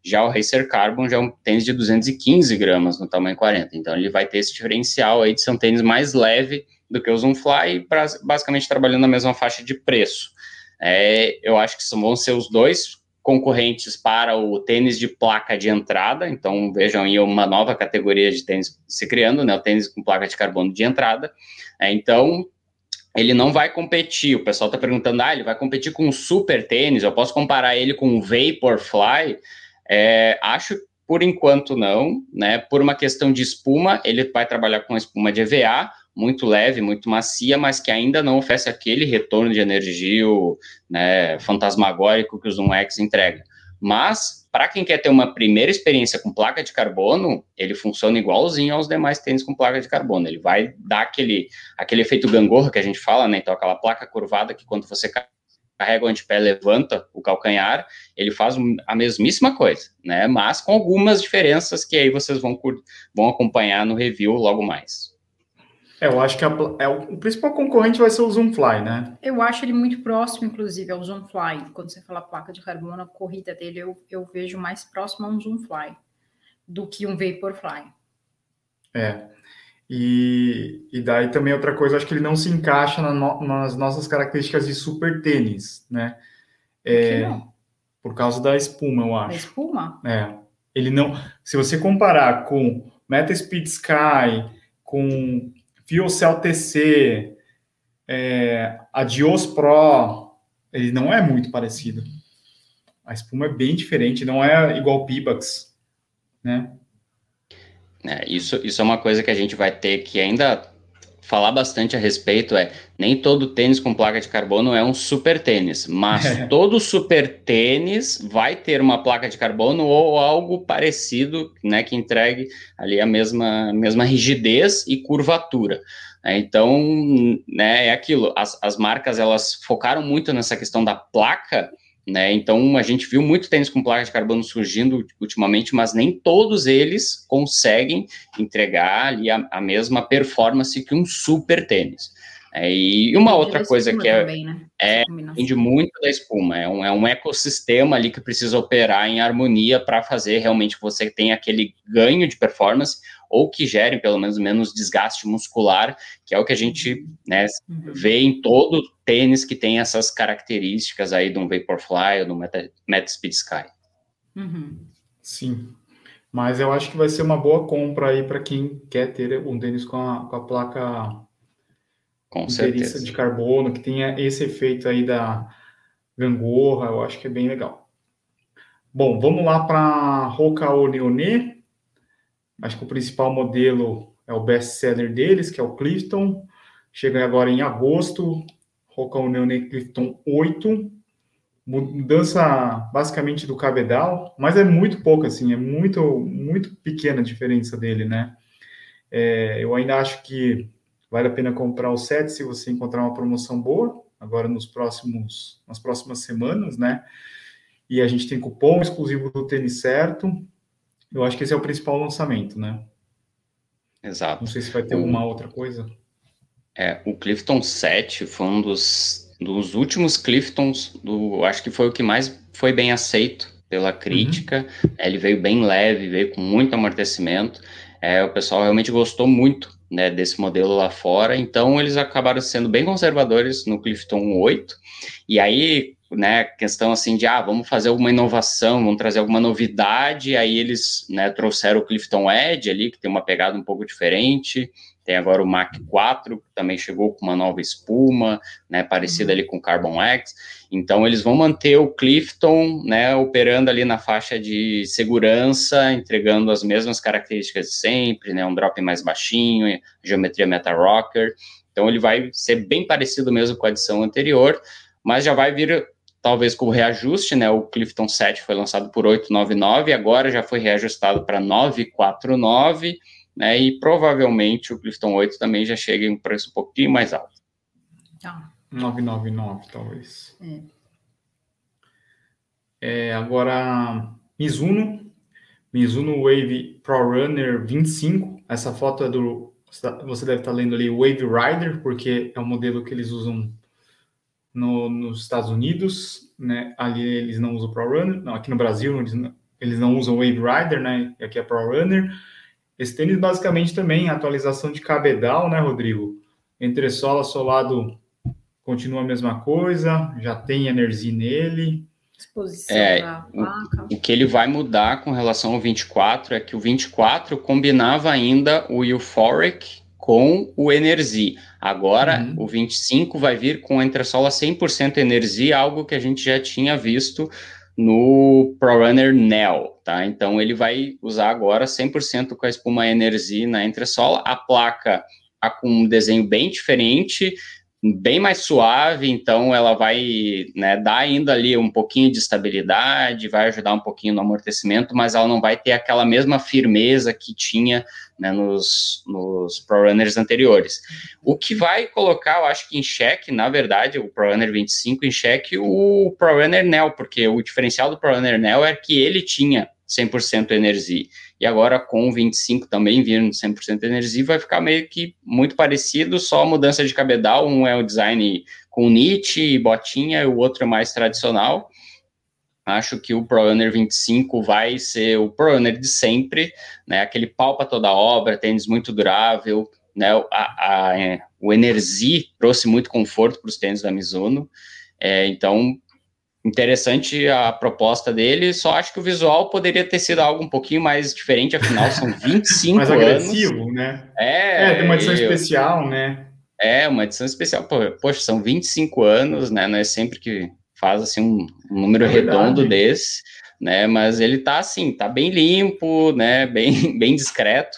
já o Racer Carbon já é um tênis de 215 gramas no tamanho 40, então ele vai ter esse diferencial aí de ser um tênis mais leve do que o Zoomfly, basicamente trabalhando na mesma faixa de preço. É, eu acho que vão ser os dois concorrentes para o tênis de placa de entrada. Então, vejam aí uma nova categoria de tênis se criando, né? O tênis com placa de carbono de entrada. É, então, ele não vai competir. O pessoal está perguntando, ah, ele vai competir com um super tênis? Eu posso comparar ele com um Vaporfly? É, acho por enquanto não, né? Por uma questão de espuma, ele vai trabalhar com espuma de EVA, muito leve, muito macia, mas que ainda não oferece aquele retorno de energia né, fantasmagórico que o Zoom X entrega. Mas, para quem quer ter uma primeira experiência com placa de carbono, ele funciona igualzinho aos demais tênis com placa de carbono. Ele vai dar aquele, aquele efeito gangorra que a gente fala, né? Então, aquela placa curvada que quando você carrega o antepé, levanta o calcanhar, ele faz a mesmíssima coisa, né? Mas com algumas diferenças que aí vocês vão, vão acompanhar no review logo mais.
É, eu acho que a, é, o principal concorrente vai ser o Zoomfly, né?
Eu acho ele muito próximo, inclusive, ao Zoomfly. Quando você fala placa de carbono, a corrida dele eu, eu vejo mais próximo a um Zoomfly do que um Vaporfly.
É. E, e daí também outra coisa, acho que ele não se encaixa na no, nas nossas características de super tênis, né? É, por causa da espuma, eu acho. Da
espuma?
É. Ele não. Se você comparar com Meta Speed Sky, com FioCell TC, é, a Dios Pro, ele não é muito parecido. A espuma é bem diferente, não é igual Pibax, né?
É, isso, isso é uma coisa que a gente vai ter que ainda falar bastante a respeito é nem todo tênis com placa de carbono é um super tênis, mas é. todo super tênis vai ter uma placa de carbono ou algo parecido, né, que entregue ali a mesma, mesma rigidez e curvatura. É, então, né, é aquilo, as, as marcas elas focaram muito nessa questão da placa, né? Então a gente viu muito tênis com placa de carbono surgindo ultimamente, mas nem todos eles conseguem entregar ali a, a mesma performance que um super tênis. É, e uma outra coisa que é, também, né? é depende muito da espuma, é um, é um ecossistema ali que precisa operar em harmonia para fazer realmente que você tenha aquele ganho de performance ou que gere pelo menos menos desgaste muscular, que é o que a gente né, uhum. vê em todo tênis que tem essas características aí de um Vaporfly ou do Meta, Meta Speed Sky.
Uhum. Sim, mas eu acho que vai ser uma boa compra aí para quem quer ter um tênis com a, com a placa
com certeza.
de carbono, que tenha esse efeito aí da gangorra, eu acho que é bem legal. Bom, vamos lá para Roca Neoné. Acho que o principal modelo é o best-seller deles, que é o Clifton. Chega agora em agosto. Roca Neoné Clifton 8. Mudança basicamente do cabedal, mas é muito pouco, assim, é muito, muito pequena a diferença dele, né? É, eu ainda acho que Vale a pena comprar o set se você encontrar uma promoção boa, agora nos próximos, nas próximas semanas, né? E a gente tem cupom exclusivo do tênis certo. Eu acho que esse é o principal lançamento, né?
Exato.
Não sei se vai ter alguma outra coisa.
É, o Clifton 7 foi um dos, dos últimos Cliftons, do, acho que foi o que mais foi bem aceito pela crítica. Uhum. Ele veio bem leve, veio com muito amortecimento. É, o pessoal realmente gostou muito né, desse modelo lá fora, então eles acabaram sendo bem conservadores no Clifton 8, e aí, né, questão assim de, ah, vamos fazer alguma inovação, vamos trazer alguma novidade, aí eles, né, trouxeram o Clifton Edge ali, que tem uma pegada um pouco diferente, tem agora o Mac 4, que também chegou com uma nova espuma, né, parecida uhum. ali com o Carbon X. Então, eles vão manter o Clifton, né, operando ali na faixa de segurança, entregando as mesmas características de sempre, né, um drop mais baixinho, geometria Meta Rocker. Então, ele vai ser bem parecido mesmo com a edição anterior, mas já vai vir talvez com o reajuste, né? O Clifton 7 foi lançado por 899, agora já foi reajustado para 949 né? E provavelmente o Clifton 8 também já chega em um preço um pouquinho mais alto.
Tá. 999, talvez. É. É, agora, Mizuno, Mizuno Wave Pro Runner 25. Essa foto é do. Você deve estar lendo ali Wave Rider, porque é o modelo que eles usam no, nos Estados Unidos, né? Ali eles não usam Pro Runner, não, aqui no Brasil eles não, eles não usam Wave Rider, né? Aqui é Pro Runner. Esse tênis basicamente também atualização de cabedal, né, Rodrigo? Entre sola, solado continua a mesma coisa, já tem energia nele.
Exposição é, da placa. O, o, que ele vai mudar com relação ao 24 é que o 24 combinava ainda o Euphoric com o Energy. Agora, uhum. o 25 vai vir com entressola 100% energia, algo que a gente já tinha visto no ProRunner Neo, tá? Então ele vai usar agora 100% com a espuma Energy na entressola. A placa tá com um desenho bem diferente, bem mais suave, então ela vai né, dar ainda ali um pouquinho de estabilidade, vai ajudar um pouquinho no amortecimento, mas ela não vai ter aquela mesma firmeza que tinha né, nos, nos ProRunners anteriores. O que vai colocar, eu acho que em xeque, na verdade, o ProRunner 25 em xeque, o ProRunner Neo, porque o diferencial do ProRunner Neo é que ele tinha 100% energia. E agora com o 25 também vindo 100% energia, vai ficar meio que muito parecido, só mudança de cabedal, um é o design com nit e botinha, e o outro é mais tradicional. Acho que o ProRunner 25 vai ser o ProRunner de sempre, né? Aquele pau para toda obra, tênis muito durável, né? A, a, o Energy trouxe muito conforto para os tênis da Mizuno. É, então, interessante a proposta dele, só acho que o visual poderia ter sido algo um pouquinho mais diferente, afinal são 25 mais anos. Mais agressivo,
né? É, é tem uma edição eu, especial, né?
É, uma edição especial. Poxa, são 25 anos, né? Não é sempre que faz assim um, um número é redondo desse, né? Mas ele tá assim, tá bem limpo, né? Bem, bem discreto,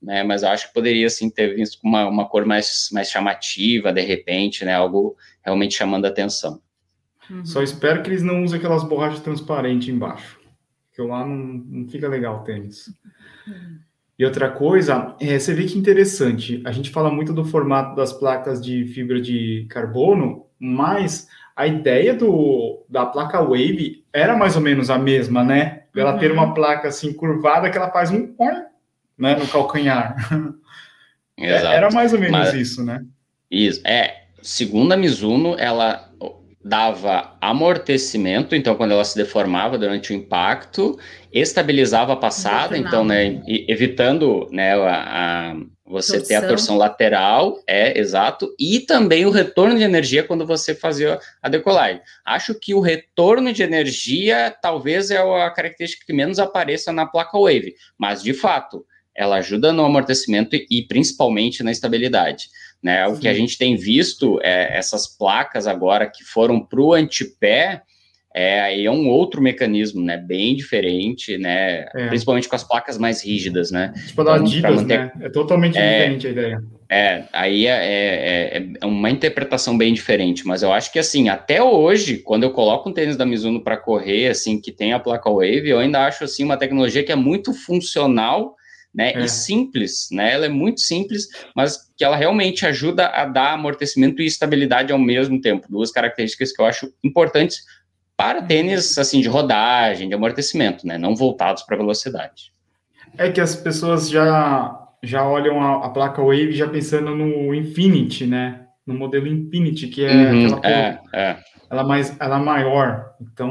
né? Mas eu acho que poderia assim ter visto com uma, uma cor mais, mais chamativa, de repente, né? Algo realmente chamando a atenção.
Uhum. Só espero que eles não usem aquelas borrachas transparentes embaixo. Que lá não, não fica legal o tênis. Uhum. E outra coisa, é, você vê que interessante, a gente fala muito do formato das placas de fibra de carbono, mas a ideia do, da placa Wave era mais ou menos a mesma, né? Ela uhum. ter uma placa assim curvada que ela faz um né, no calcanhar. Exato. Era mais ou menos mas, isso, né?
Isso, é. Segundo a Mizuno, ela dava amortecimento, então quando ela se deformava durante o impacto, estabilizava a passada, então, né, evitando, né, a, a você torção. ter a torção lateral, é exato, e também o retorno de energia quando você fazia a decolagem. Acho que o retorno de energia talvez é a característica que menos apareça na placa Wave, mas de fato, ela ajuda no amortecimento e, e principalmente na estabilidade. Né? O que a gente tem visto é essas placas agora que foram para o antepé, é, aí é um outro mecanismo, né? Bem diferente, né? É. Principalmente com as placas mais rígidas, né?
Tipo da então, Adidas, manter... né? É totalmente é, diferente a ideia.
É, aí é, é, é, é, uma interpretação bem diferente, mas eu acho que assim, até hoje, quando eu coloco um tênis da Mizuno para correr, assim, que tem a placa Wave, eu ainda acho assim uma tecnologia que é muito funcional né? É. E simples, né? Ela é muito simples, mas que ela realmente ajuda a dar amortecimento e estabilidade ao mesmo tempo. Duas características que eu acho importantes para uhum. tênis assim de rodagem, de amortecimento, né? Não voltados para velocidade.
É que as pessoas já já olham a, a, placa Wave já pensando no Infinity, né? No modelo Infinity, que é uhum, aquela é, é. ela mais ela é maior. Então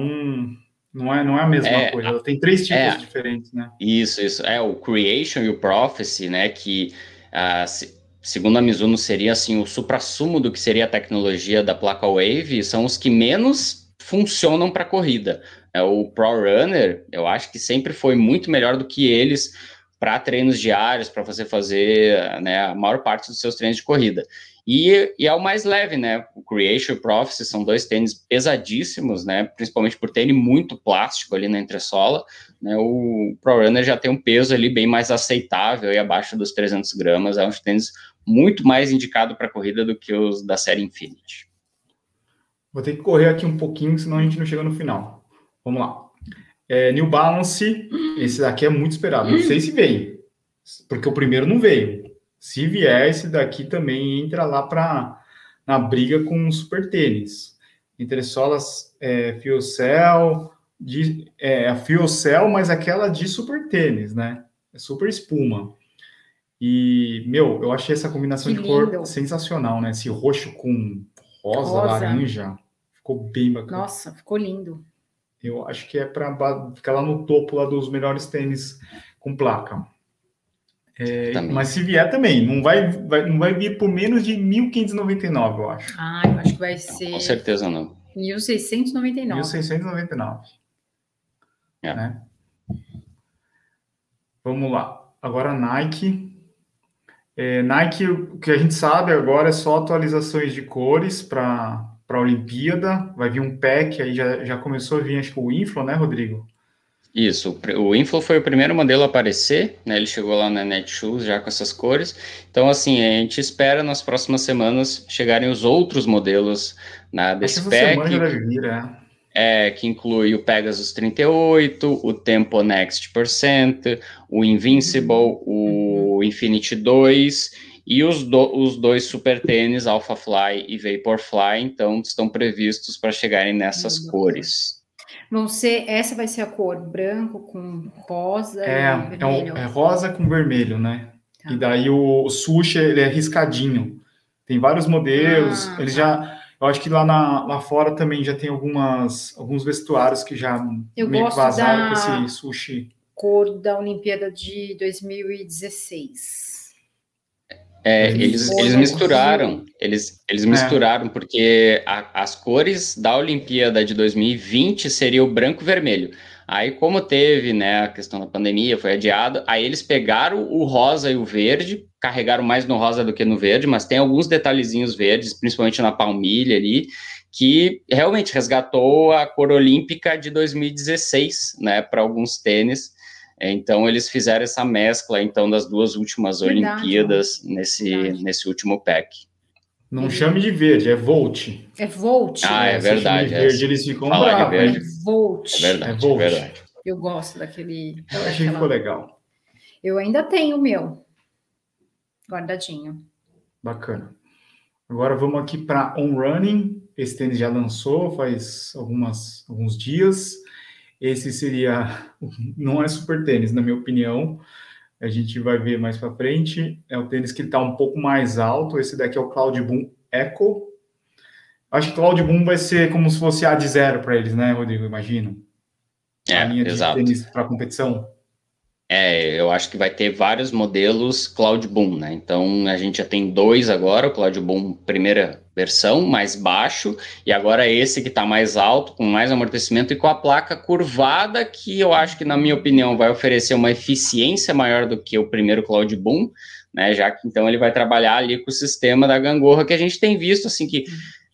não é, não é a mesma é, coisa, ela tem três tipos é, diferentes, né?
Isso, isso. É o Creation e o Prophecy, né? Que, uh, se, segundo a Mizuno, seria assim o supra-sumo do que seria a tecnologia da placa Wave, são os que menos funcionam para corrida. É, o Pro Runner, eu acho que sempre foi muito melhor do que eles para treinos diários, para você fazer né, a maior parte dos seus treinos de corrida. E, e, é o mais leve, né? O Creation e o Prophecy são dois tênis pesadíssimos, né? Principalmente por terem muito plástico ali na entressola. Né? O Pro Runner já tem um peso ali bem mais aceitável e abaixo dos 300 gramas. É um tênis muito mais indicado para corrida do que os da série Infinity.
Vou ter que correr aqui um pouquinho, senão a gente não chega no final. Vamos lá. É, New Balance, esse daqui é muito esperado. Não sei se veio, porque o primeiro não veio. Se vier, esse daqui também entra lá para na briga com o super tênis. Entre solas é, Fiocell, de, é, a Fiocell, mas aquela de super tênis, né? É super espuma. E, meu, eu achei essa combinação que de lindo. cor sensacional, né? Esse roxo com rosa, rosa, laranja. Ficou bem bacana.
Nossa, ficou lindo.
Eu acho que é para ficar lá no topo lá dos melhores tênis com placa. É, mas se vier também, não vai, vai, não vai vir por menos de 1.599, eu acho.
Ah, eu acho que vai ser.
Com certeza não.
1.699.
1.699. É. Né? Vamos lá. Agora Nike. É, Nike, o que a gente sabe agora é só atualizações de cores para a Olimpíada. Vai vir um pack, aí já, já começou a vir, acho que o Inflow, né, Rodrigo?
Isso, o Inflow foi o primeiro modelo a aparecer, né? Ele chegou lá na Netshoes já com essas cores. Então, assim, a gente espera nas próximas semanas chegarem os outros modelos na desse pack. Vir, é. É, que inclui o Pegasus 38, o Tempo Next Percent, o Invincible, uhum. o Infinity 2 e os, do, os dois super tênis, Alpha Fly e Vaporfly, então estão previstos para chegarem nessas uhum. cores.
Vão ser, essa vai ser a cor branco com rosa
é, e vermelho. É, é rosa com vermelho, né? Tá. E daí o, o sushi, ele é riscadinho. Tem vários modelos, ah, eles tá. já... Eu acho que lá, na, lá fora também já tem algumas, alguns vestuários que já
eu meio que vazaram com esse sushi. Cor da Olimpíada de 2016.
É, eles, eles misturaram, eles, eles é. misturaram, é. porque a, as cores da Olimpíada de 2020 seria o branco e vermelho. Aí, como teve né, a questão da pandemia, foi adiado, aí eles pegaram o rosa e o verde, carregaram mais no rosa do que no verde, mas tem alguns detalhezinhos verdes, principalmente na palmilha ali, que realmente resgatou a cor olímpica de 2016, né, para alguns tênis. Então eles fizeram essa mescla então das duas últimas Verdade, Olimpíadas nesse Verdade. nesse último pack.
Não chame de verde, é Volt.
É Volt.
Ah, é, é verdade.
É. Verde, eles ficam bravos.
É, verde. é Volt. É verdade, é, Volt. é verdade.
Eu gosto daquele.
Eu achei que ficou legal.
Eu ainda tenho o meu guardadinho.
Bacana. Agora vamos aqui para On Running. Esse tênis já lançou faz algumas, alguns dias. Esse seria, não é super tênis, na minha opinião. A gente vai ver mais para frente. É o tênis que está um pouco mais alto. Esse daqui é o Cloud Boom Echo. Acho que Cloud Boom vai ser como se fosse A de zero para eles, né, Rodrigo? Imagino.
É, a linha exato. de tênis
para competição.
É, eu acho que vai ter vários modelos Cloud Boom, né? Então a gente já tem dois agora, o Cloud Boom primeira versão, mais baixo, e agora esse que está mais alto, com mais amortecimento e com a placa curvada, que eu acho que, na minha opinião, vai oferecer uma eficiência maior do que o primeiro Cloud Boom, né? Já que então ele vai trabalhar ali com o sistema da gangorra que a gente tem visto, assim, que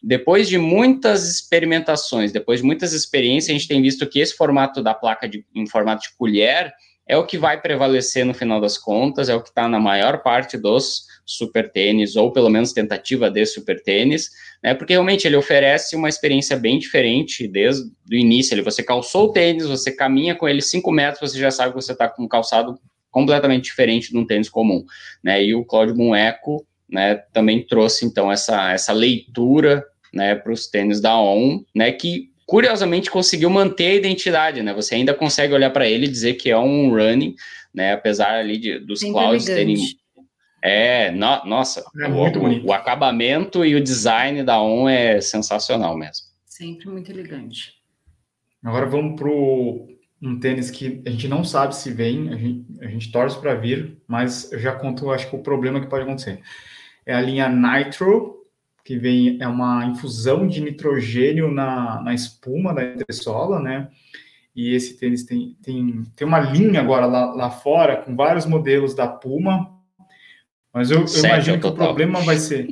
depois de muitas experimentações, depois de muitas experiências, a gente tem visto que esse formato da placa de, em formato de colher é o que vai prevalecer no final das contas, é o que está na maior parte dos super tênis, ou pelo menos tentativa de super tênis, né? Porque realmente ele oferece uma experiência bem diferente desde o início. Ele, você calçou o tênis, você caminha com ele 5 metros, você já sabe que você está com um calçado completamente diferente de um tênis comum, né? E o Claudio Moon Eco, né, também trouxe então essa, essa leitura né, para os tênis da ON, né, que curiosamente conseguiu manter a identidade, né? Você ainda consegue olhar para ele e dizer que é um running, né? Apesar ali de, dos clouds terem é, no, nossa, é o, o, o, acabamento e o design da ON é sensacional mesmo.
Sempre muito elegante.
Agora vamos para um tênis que a gente não sabe se vem, a gente, a gente torce para vir, mas eu já conto, acho que o problema que pode acontecer. É a linha Nitro, que vem é uma infusão de nitrogênio na, na espuma da entressola, né? E esse tênis tem, tem, tem uma linha agora lá, lá fora com vários modelos da Puma, mas eu, eu imagino que o problema vai ser.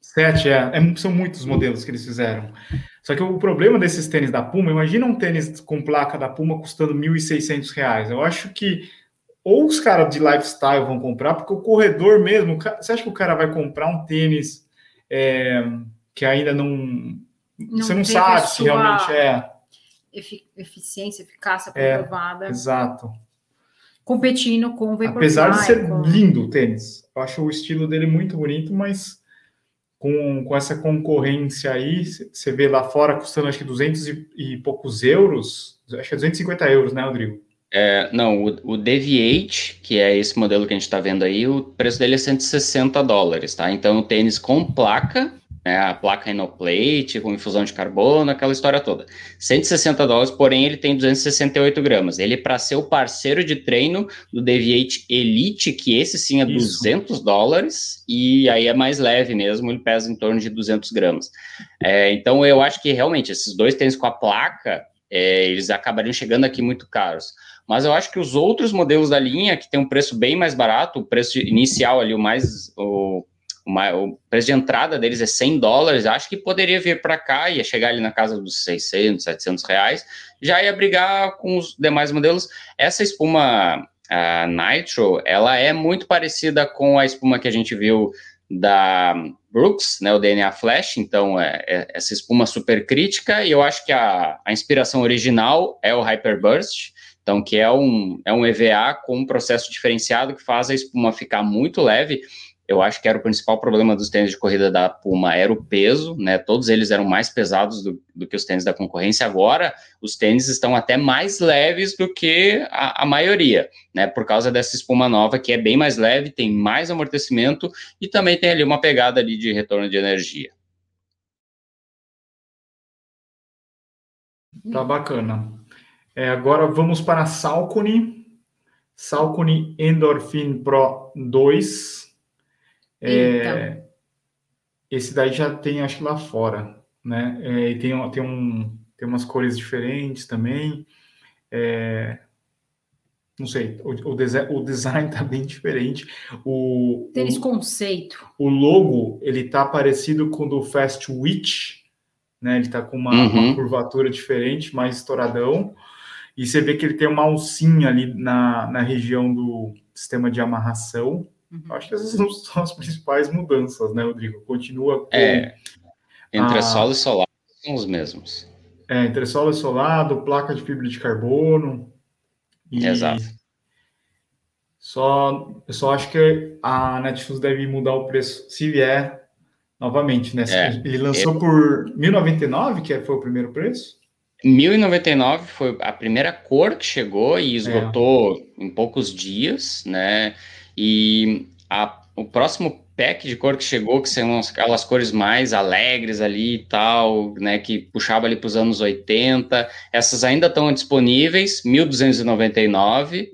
Sete, é, é, São muitos modelos que eles fizeram. Só que o problema desses tênis da Puma, imagina um tênis com placa da Puma custando R$ 1.600. Eu acho que ou os caras de lifestyle vão comprar, porque o corredor mesmo, você acha que o cara vai comprar um tênis é, que ainda não, não você não sabe se realmente é
eficiência, eficácia é, comprovada.
É, exato.
Competindo com o Vaporfly.
Apesar de ser com... lindo o tênis, eu acho o estilo dele muito bonito, mas com, com essa concorrência aí, você vê lá fora custando acho que 200 e, e poucos euros, acho que é 250 euros, né, Rodrigo?
É, não, o, o Deviate, que é esse modelo que a gente está vendo aí, o preço dele é 160 dólares, tá? Então, o tênis com placa, né, a placa Inoplate, com infusão de carbono, aquela história toda. 160 dólares, porém, ele tem 268 gramas. Ele, para ser o parceiro de treino do Deviate Elite, que esse sim é Isso. 200 dólares, e aí é mais leve mesmo, ele pesa em torno de 200 gramas. É, então, eu acho que realmente esses dois tênis com a placa, é, eles acabariam chegando aqui muito caros. Mas eu acho que os outros modelos da linha, que tem um preço bem mais barato, o preço inicial ali, o mais, o, o preço de entrada deles é 100 dólares, acho que poderia vir para cá, ia chegar ali na casa dos 600, 700 reais, já ia brigar com os demais modelos. Essa espuma a Nitro, ela é muito parecida com a espuma que a gente viu da Brooks, né, o DNA Flash, então é, é essa espuma super crítica, e eu acho que a, a inspiração original é o Hyperburst, então que é um, é um EVA com um processo diferenciado que faz a espuma ficar muito leve, eu acho que era o principal problema dos tênis de corrida da Puma, era o peso, né? Todos eles eram mais pesados do, do que os tênis da concorrência. Agora, os tênis estão até mais leves do que a, a, maioria, né? Por causa dessa espuma nova, que é bem mais leve, tem mais amortecimento e também tem ali uma pegada ali de retorno de energia.
Tá bacana. É, agora vamos para a Salcone. Salcone Endorphin Pro 2 é, esse daí já tem, acho que lá fora, né? É, e tem, tem, um, tem umas cores diferentes também. É, não sei, o, o, design, o design tá bem diferente. O,
Tênis o, conceito.
O logo, ele tá parecido com o do Fast Witch, né? Ele tá com uma, uhum. uma curvatura diferente, mais estouradão. E você vê que ele tem uma alcinha ali na, na região do sistema de amarração. Uhum. Acho que essas são as principais mudanças, né, Rodrigo? Continua com.
É, entre a... solo e solado são os mesmos.
É, entre solo e solado, placa de fibra de carbono.
E... Exato.
Só, eu só acho que a Netflix deve mudar o preço, se vier novamente, né? É, Ele lançou eu... por 1.099, que foi o primeiro preço?
1099 foi a primeira cor que chegou e esgotou é. em poucos dias, né? E a, o próximo pack de cor que chegou, que são aquelas cores mais alegres ali e tal, né, que puxava ali para os anos 80, essas ainda estão disponíveis, 1.299,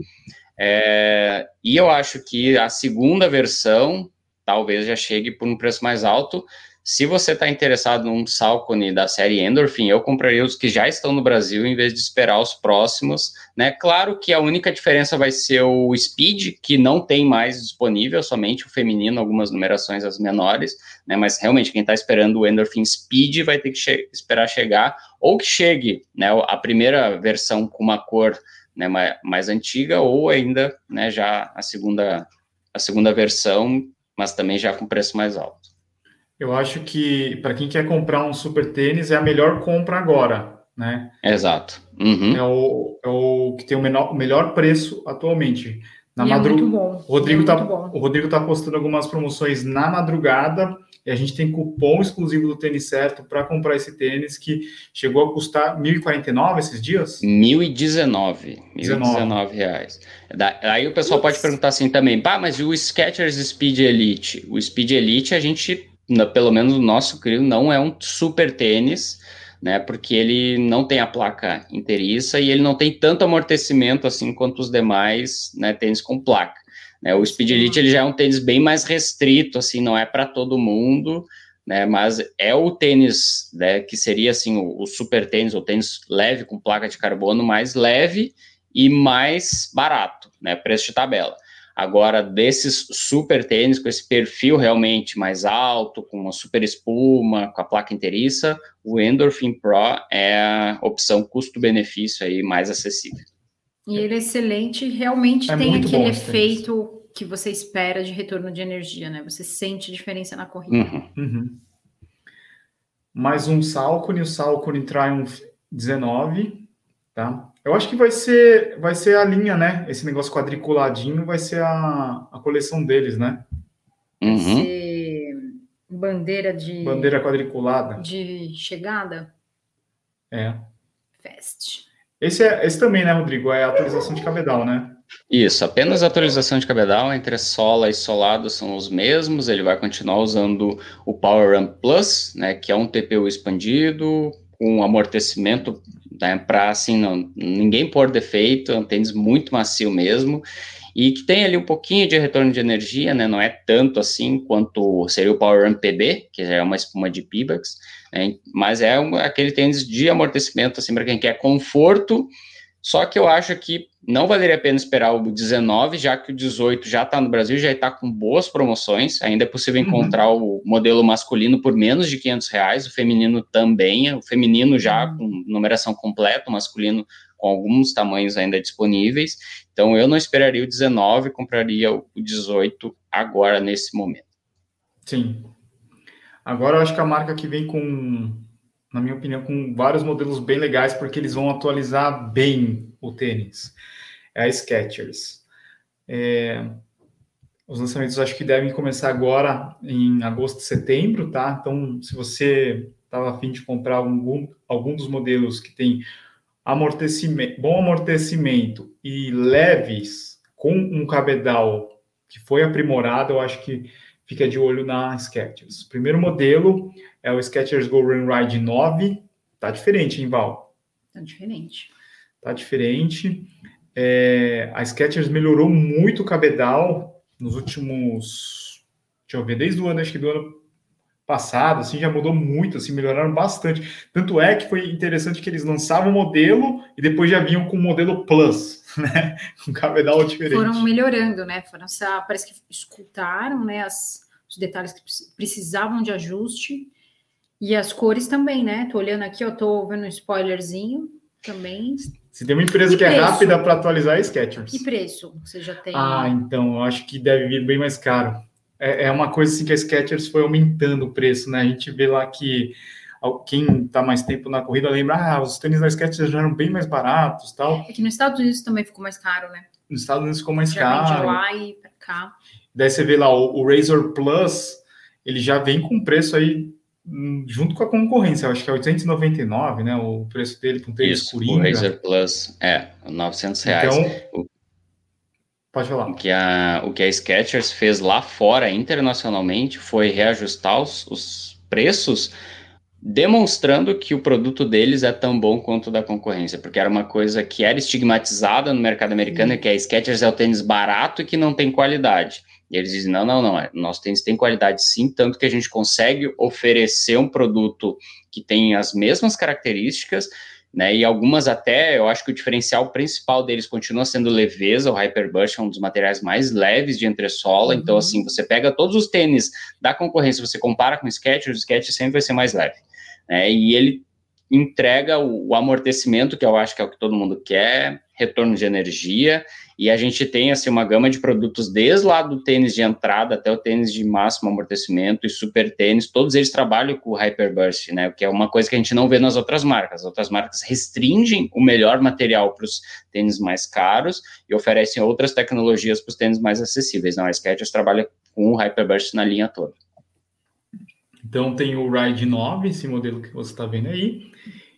é, e eu acho que a segunda versão talvez já chegue por um preço mais alto, se você está interessado num Salcone da série Endorphin, eu compraria os que já estão no Brasil em vez de esperar os próximos, né? Claro que a única diferença vai ser o Speed, que não tem mais disponível, somente o feminino, algumas numerações as menores, né? Mas realmente quem está esperando o Endorphin Speed vai ter que che esperar chegar, ou que chegue, né? A primeira versão com uma cor né, mais, mais antiga, ou ainda, né? Já a segunda, a segunda versão, mas também já com preço mais alto.
Eu acho que para quem quer comprar um super tênis é a melhor compra agora, né?
Exato.
Uhum. É, o, é o que tem o, menor, o melhor preço atualmente. Na madrugada. É o Rodrigo está o Rodrigo tá postando algumas promoções na madrugada e a gente tem cupom exclusivo do tênis certo para comprar esse tênis que chegou a custar 1.049 esses dias?
1.019. 1.019 reais. Aí o pessoal Ups. pode perguntar assim também, pá, mas o Skechers Speed Elite? O Speed Elite a gente pelo menos o nosso crio, não é um super tênis, né? Porque ele não tem a placa inteiriça e ele não tem tanto amortecimento assim quanto os demais, né? Tênis com placa. Né? O Speed Elite ele já é um tênis bem mais restrito, assim, não é para todo mundo, né? Mas é o tênis, né? Que seria assim o, o super tênis, o tênis leve com placa de carbono, mais leve e mais barato, né? Preço de tabela. Agora, desses super tênis, com esse perfil realmente mais alto, com uma super espuma, com a placa inteiriça, o Endorphin Pro é a opção custo-benefício aí mais acessível.
E ele é excelente, realmente é tem aquele efeito que você espera de retorno de energia, né? Você sente diferença na corrida. Uhum.
Uhum. Mais um Salcone, o Salcone Triumph 19, tá? Eu acho que vai ser, vai ser a linha, né? Esse negócio quadriculadinho vai ser a, a coleção deles, né?
Uhum. Bandeira de.
Bandeira quadriculada.
De chegada.
É.
Fest.
Esse, é, esse também, né, Rodrigo? É a atualização de cabedal, né?
Isso, apenas a atualização de cabedal entre sola e solado são os mesmos. Ele vai continuar usando o Power Run Plus, né, que é um TPU expandido, com amortecimento né, para assim, não, ninguém pôr defeito, é um tênis muito macio mesmo, e que tem ali um pouquinho de retorno de energia, né, não é tanto assim quanto seria o Power Run PB, que é uma espuma de Pibax, né, mas é um, aquele tênis de amortecimento, assim, para quem quer conforto, Só que eu acho que não valeria a pena esperar o 19, já que o 18 já está no Brasil, já está com boas promoções. Ainda é possível uhum. encontrar uhum. o modelo masculino por menos de 500 reais, o feminino também. O feminino já uhum. com numeração completa, o masculino com alguns tamanhos ainda disponíveis. Então eu não esperaria o 19, compraria o 18 agora, nesse momento.
Sim. Agora eu acho que a marca que vem com na minha opinião, com vários modelos bem legais, porque eles vão atualizar bem o tênis. É a Skechers. É, os lançamentos acho que devem começar agora em agosto, setembro, tá? Então, se você estava afim de comprar algum, algum dos modelos que tem amortecimento, bom amortecimento e leves, com um cabedal que foi aprimorado, eu acho que fica de olho na Skechers. O primeiro modelo é o Skechers Go Run Ride 9. Tá diferente, hein, Val?
Tá diferente.
Tá diferente. É, a Skechers melhorou muito o cabedal nos últimos. Deixa eu ver, desde o ano, acho que do ano passado, assim, já mudou muito, assim, melhoraram bastante. Tanto é que foi interessante que eles lançavam o modelo e depois já vinham com o modelo Plus, né? Com cabedal diferente.
Foram melhorando, né? Foram, parece que escutaram, né, as, os detalhes que precisavam de ajuste e as cores também, né? Tô olhando aqui, eu tô vendo um spoilerzinho também.
Se tem uma empresa que, que é rápida para atualizar, é Skechers.
Que preço você já tem?
Ah, então, eu acho que deve vir bem mais caro. É, é uma coisa assim que a Skechers foi aumentando o preço, né? A gente vê lá que quem está mais tempo na corrida lembra, ah, os tênis da Skechers já eram bem mais baratos, tal.
É que nos Estados Unidos também ficou mais caro, né?
Nos Estados Unidos ficou mais já caro.
De lá e para cá.
Daí você vê lá o, o Razor Plus, ele já vem com preço aí junto com a concorrência, eu acho que é 899, né? O preço dele com tênis
Isso, O Razer Plus é 900 reais. Então, o,
pode falar.
O que a o que a Skechers fez lá fora internacionalmente foi reajustar os, os preços demonstrando que o produto deles é tão bom quanto o da concorrência, porque era uma coisa que era estigmatizada no mercado americano, que a Skechers é o tênis barato e que não tem qualidade. E eles dizem, não, não, não, é, nosso tênis tem qualidade sim, tanto que a gente consegue oferecer um produto que tem as mesmas características, né, e algumas até, eu acho que o diferencial principal deles continua sendo leveza, o Hyperburst é um dos materiais mais leves de entressola, então, uhum. então assim, você pega todos os tênis da concorrência, você compara com o Skechers, o Skechers sempre vai ser mais leve, né, e ele entrega o, o amortecimento, que eu acho que é o que todo mundo quer, retorno de energia, e a gente tem assim uma gama de produtos desde lá do tênis de entrada até o tênis de máximo amortecimento e super tênis, todos eles trabalham com o Hyperburst, né? Que é uma coisa que a gente não vê nas outras marcas. As outras marcas restringem o melhor material para os tênis mais caros e oferecem outras tecnologias para os tênis mais acessíveis. Não, a Skechers trabalha com o Hyperburst na linha toda.
Então tem o Ride 9, esse modelo que você está vendo aí.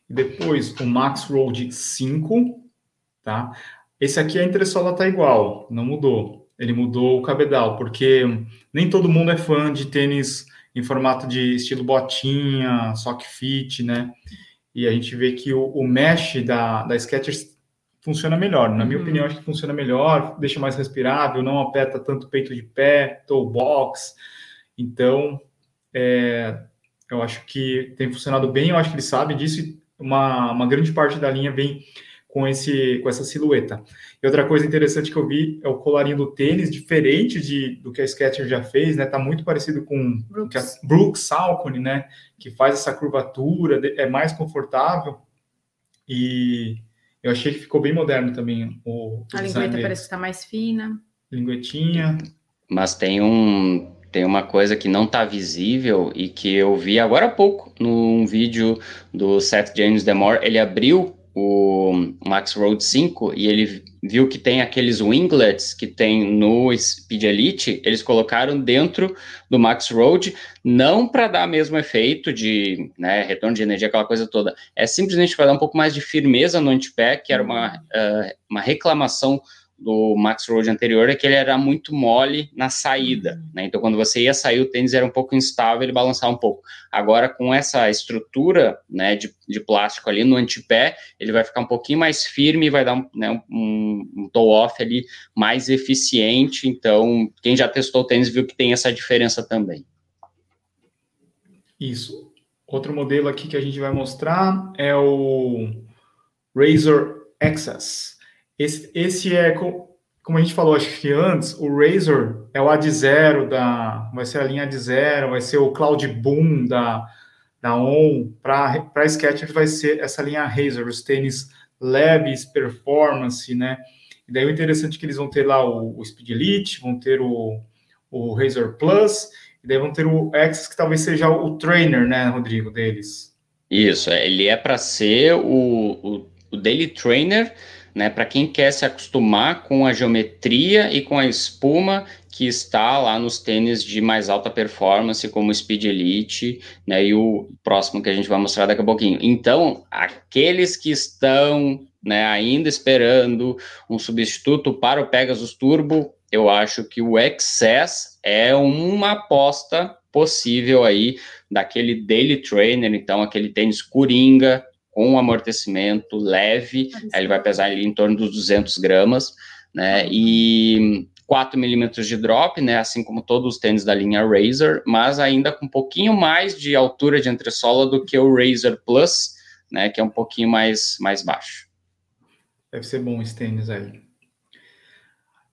Depois o Max Road 5, tá? Esse aqui a entressola tá igual, não mudou. Ele mudou o cabedal, porque nem todo mundo é fã de tênis em formato de estilo botinha, sock fit, né? E a gente vê que o, o mesh da, da Skechers funciona melhor. Na minha uhum. opinião, acho que funciona melhor, deixa mais respirável, não aperta tanto peito de pé, toe box. Então, é, eu acho que tem funcionado bem, eu acho que ele sabe disso. Uma, uma grande parte da linha vem com, esse, com essa silhueta. E outra coisa interessante que eu vi é o colarinho do tênis, diferente de, do que a Skechers já fez, né? Tá muito parecido com Brooks. Brooks Salcone, né? Que faz essa curvatura, é mais confortável. E eu achei que ficou bem moderno também. O,
a lingueta parece que está mais fina.
Linguetinha.
Mas tem um tem uma coisa que não está visível e que eu vi agora há pouco num vídeo do Seth James Demore. Ele abriu o Max Road 5 e ele viu que tem aqueles winglets que tem no Speed Elite, eles colocaram dentro do Max Road, não para dar mesmo efeito de né, retorno de energia, aquela coisa toda, é simplesmente para dar um pouco mais de firmeza no antepé, que era uma, uh, uma reclamação do Max Road anterior é que ele era muito mole na saída, uhum. né? Então, quando você ia sair, o tênis era um pouco instável, ele balançava um pouco. Agora, com essa estrutura, né, de, de plástico ali no antepé, ele vai ficar um pouquinho mais firme e vai dar um, né, um, um toe-off ali mais eficiente. Então, quem já testou o tênis viu que tem essa diferença também.
Isso. Outro modelo aqui que a gente vai mostrar é o Razor Access. Esse, esse é, como a gente falou, acho que antes, o Razer é o Ad Zero da, vai ser a linha Ad Zero, vai ser o Cloud Boom da, da ON. Para Skechers vai ser essa linha Razer, os tênis leves, performance, né? E daí o interessante é que eles vão ter lá o, o Speed Elite, vão ter o, o Razer Plus, e daí vão ter o Access, que talvez seja o trainer, né, Rodrigo, deles.
Isso, é, ele é para ser o, o, o daily trainer né, para quem quer se acostumar com a geometria e com a espuma que está lá nos tênis de mais alta performance, como o Speed Elite, né, e o próximo que a gente vai mostrar daqui a pouquinho. Então, aqueles que estão né, ainda esperando um substituto para o Pegasus Turbo, eu acho que o Excess é uma aposta possível aí daquele daily trainer, então aquele tênis coringa com amortecimento leve, ele vai pesar ali em torno dos 200 gramas, né, e 4 milímetros de drop, né, assim como todos os tênis da linha Razer, mas ainda com um pouquinho mais de altura de entressola do que o Razer Plus, né, que é um pouquinho mais, mais baixo.
Deve ser bom esse tênis aí.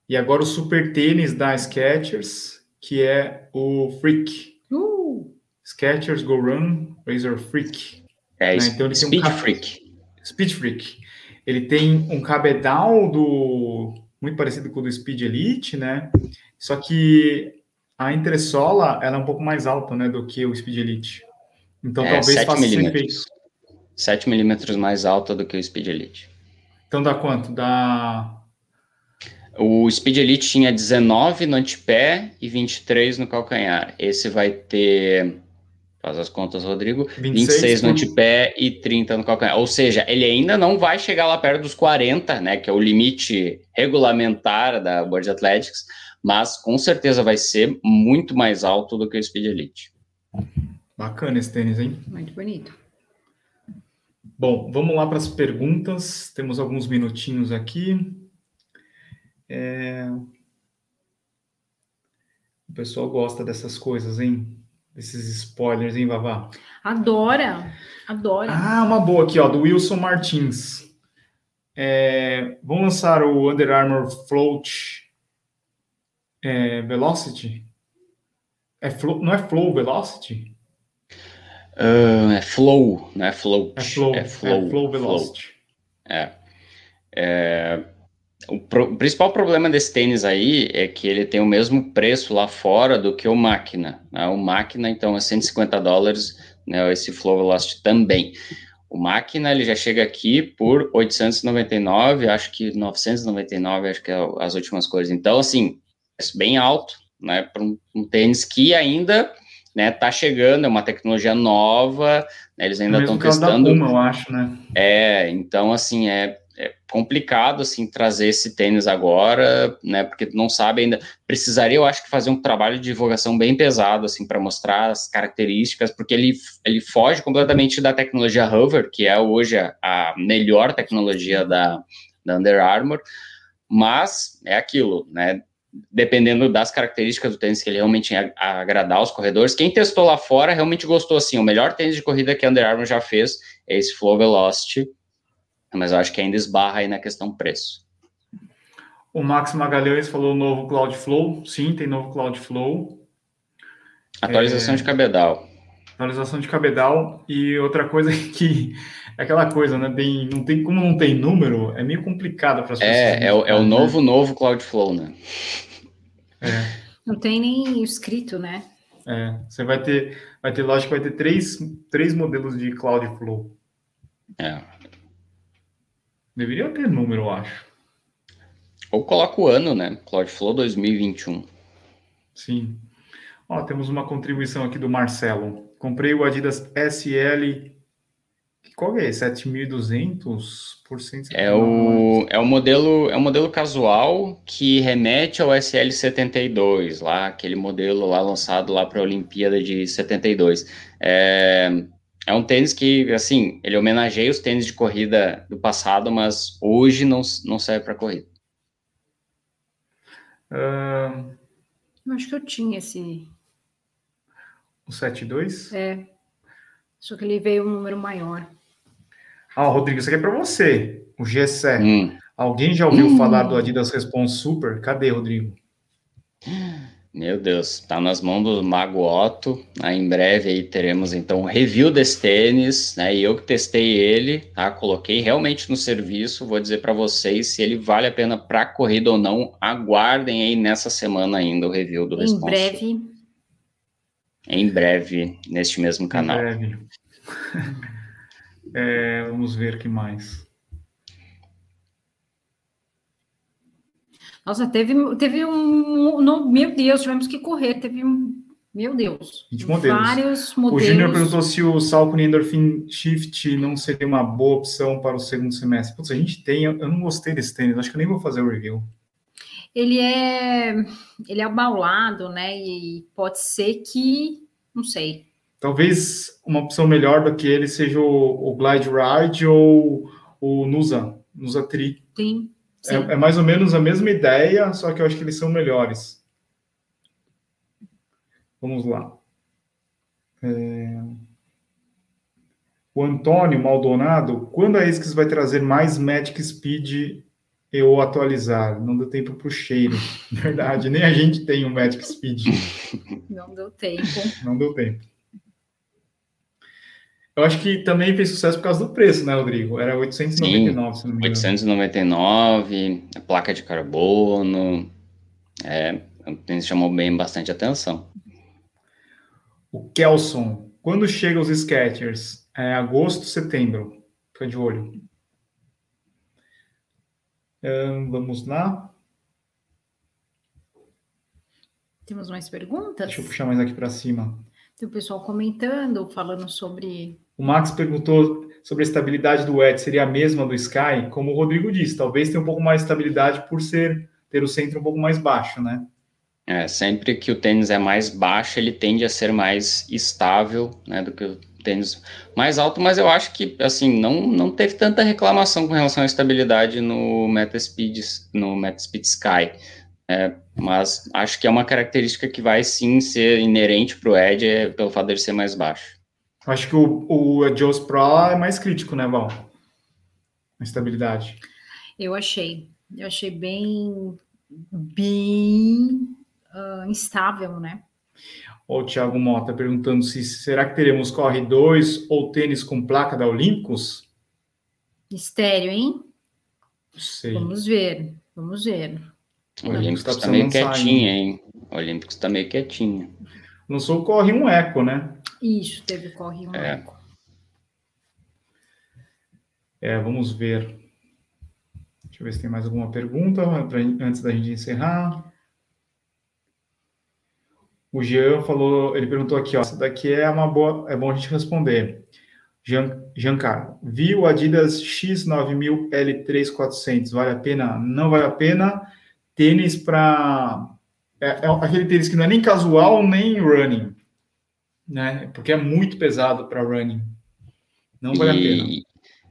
E agora o super tênis da Skechers, que é o Freak. Uh! Skechers Go Run Razer Freak.
É, né? então ele Speed tem um Freak.
Speed Freak. Ele tem um cabedal do muito parecido com o do Speed Elite, né? Só que a entressola ela é um pouco mais alta, né, do que o Speed Elite. Então é, talvez faça
milímetros. 7 milímetros mais alta do que o Speed Elite.
Então dá quanto? Dá
o Speed Elite tinha 19 no antepé e 23 no calcanhar. Esse vai ter Faz as contas, Rodrigo. 26, 26 no antepé e 30 no calcanhar. Ou seja, ele ainda não vai chegar lá perto dos 40, né? Que é o limite regulamentar da World Athletics, mas com certeza vai ser muito mais alto do que o Speed Elite.
Bacana esse tênis, hein?
Muito bonito.
Bom, vamos lá para as perguntas. Temos alguns minutinhos aqui. É... O pessoal gosta dessas coisas, hein? Esses spoilers, hein, Vavá?
Adora, adora.
Ah, uma boa aqui, ó, do Wilson Martins. É, vamos lançar o Under Armour Float é, Velocity? É flow, não é Flow Velocity?
Uh, é Flow, não é Float.
É Flow, é Flow, é flow Velocity. Flow.
É. é o, pro, o, principal problema desse tênis aí é que ele tem o mesmo preço lá fora do que o máquina. Né? O máquina, então, é 150 dólares, né? esse Flow Velocity também. O máquina, ele já chega aqui por 899, acho que 999, acho que é as últimas coisas. Então, assim, é bem alto, né, para um, um, tênis que ainda, né, tá chegando, é uma tecnologia nova, né, eles ainda estão testando.
Puma, eu acho, né?
É, então, assim, é é complicado assim trazer esse tênis agora, né? Porque não sabe ainda. Precisaria, eu acho que fazer um trabalho de divulgação bem pesado assim para mostrar as características, porque ele, ele foge completamente da tecnologia Hover, que é hoje a, a melhor tecnologia da, da Under Armour, mas é aquilo, né? Dependendo das características do tênis que ele realmente agradar os corredores. Quem testou lá fora realmente gostou assim. O melhor tênis de corrida que a Under Armour já fez é esse Flow Velocity mas eu acho que ainda esbarra aí na questão preço.
O Max Magalhães falou novo Cloudflow. Sim, tem novo Cloudflow.
Atualização é... de cabedal.
Atualização de cabedal. E outra coisa que é aquela coisa, né? Tem, não tem, como não tem número, é meio complicado para as
pessoas. É, é, o, é o né? novo, novo Cloudflow, né?
É. Não tem nem escrito, né?
É, você vai ter, vai ter, lógico, vai ter três, três modelos de Cloudflow.
É,
Deveria ter número, eu acho.
Ou coloca o ano, né? Cloudflow 2021.
Sim. Ó, temos uma contribuição aqui do Marcelo. Comprei o Adidas SL. Qual é? 7.200 por cento?
É o, é o modelo é o modelo casual que remete ao SL72, lá aquele modelo lá lançado lá para a Olimpíada de 72. É, é um tênis que, assim, ele homenageia os tênis de corrida do passado, mas hoje não, não serve para corrida.
Uh... Eu acho que eu tinha esse.
O 72?
É. Só que ele veio um número maior.
Ah, Rodrigo, isso aqui é para você. o Gessé. Hum. Alguém já ouviu hum. falar do Adidas Response Super? Cadê, Rodrigo?
Meu Deus, tá nas mãos do Mago Otto. Né? Em breve aí teremos então um review desse tênis, né? E eu que testei ele, tá? Coloquei realmente no serviço. Vou dizer para vocês se ele vale a pena para corrida ou não. Aguardem aí nessa semana ainda o review do Response.
Em breve.
Em breve, neste mesmo canal. Em breve.
é, vamos ver o que mais.
Nossa, teve, teve um. No, meu Deus, tivemos que correr. Teve um. Meu Deus.
modelos. Vários modelos. O Júnior perguntou se o Salcone Endorphin Shift não seria uma boa opção para o segundo semestre. Putz, a gente tem. Eu não gostei desse tênis, acho que eu nem vou fazer o review.
Ele é. Ele é abaulado, né? E pode ser que. Não sei.
Talvez uma opção melhor do que ele seja o, o Glide Ride ou o Nusa. Nusa Tri.
Sim.
É, é, mais ou menos a mesma ideia, só que eu acho que eles são melhores. Vamos lá. É... O Antônio Maldonado, quando a Esquis vai trazer mais Magic Speed eu atualizar? Não deu tempo para o cheiro. Verdade, nem a gente tem o um Magic Speed.
Não deu tempo.
Não deu tempo. Eu acho que também fez sucesso por causa do preço, né, Rodrigo? Era 899, Sim, se não me engano.
899, a placa de carbono, é, chamou bem bastante atenção.
O Kelson, quando chegam os Skechers? É agosto, setembro. Fica de olho. Um, vamos lá.
Temos mais perguntas?
Deixa eu puxar mais aqui para cima.
Tem o pessoal comentando, falando sobre
o Max perguntou sobre a estabilidade do Edge, seria a mesma do Sky? Como o Rodrigo disse, talvez tenha um pouco mais de estabilidade por ser ter o centro um pouco mais baixo, né?
É, sempre que o tênis é mais baixo, ele tende a ser mais estável, né, do que o tênis mais alto, mas eu acho que, assim, não, não teve tanta reclamação com relação à estabilidade no Metaspeed, no Metaspeed Sky, é, mas acho que é uma característica que vai sim ser inerente para o Edge, é, pelo fato dele ser mais baixo.
Acho que o, o Jaws Pro é mais crítico, né, Val? A estabilidade.
Eu achei. Eu achei bem, bem uh, instável, né?
O Thiago Mota perguntando se será que teremos Corre 2 ou tênis com placa da Olímpicos?
Mistério, hein?
Sei.
Vamos ver, vamos ver.
O Olímpicos está tá meio quietinho, hein? O Olímpicos está meio quietinho.
Não sou o Corre um Eco, né?
Isso, teve corre um é.
é, vamos ver. Deixa eu ver se tem mais alguma pergunta pra, antes da gente encerrar. O Jean falou, ele perguntou aqui, ó, essa daqui é uma boa, é bom a gente responder. Jean, Giancarlo, vi o Adidas X9000 L3400, vale a pena? Não vale a pena. Tênis para é, é aquele tênis que não é nem casual nem running né? Porque é muito pesado para running. Não vale e, a pena.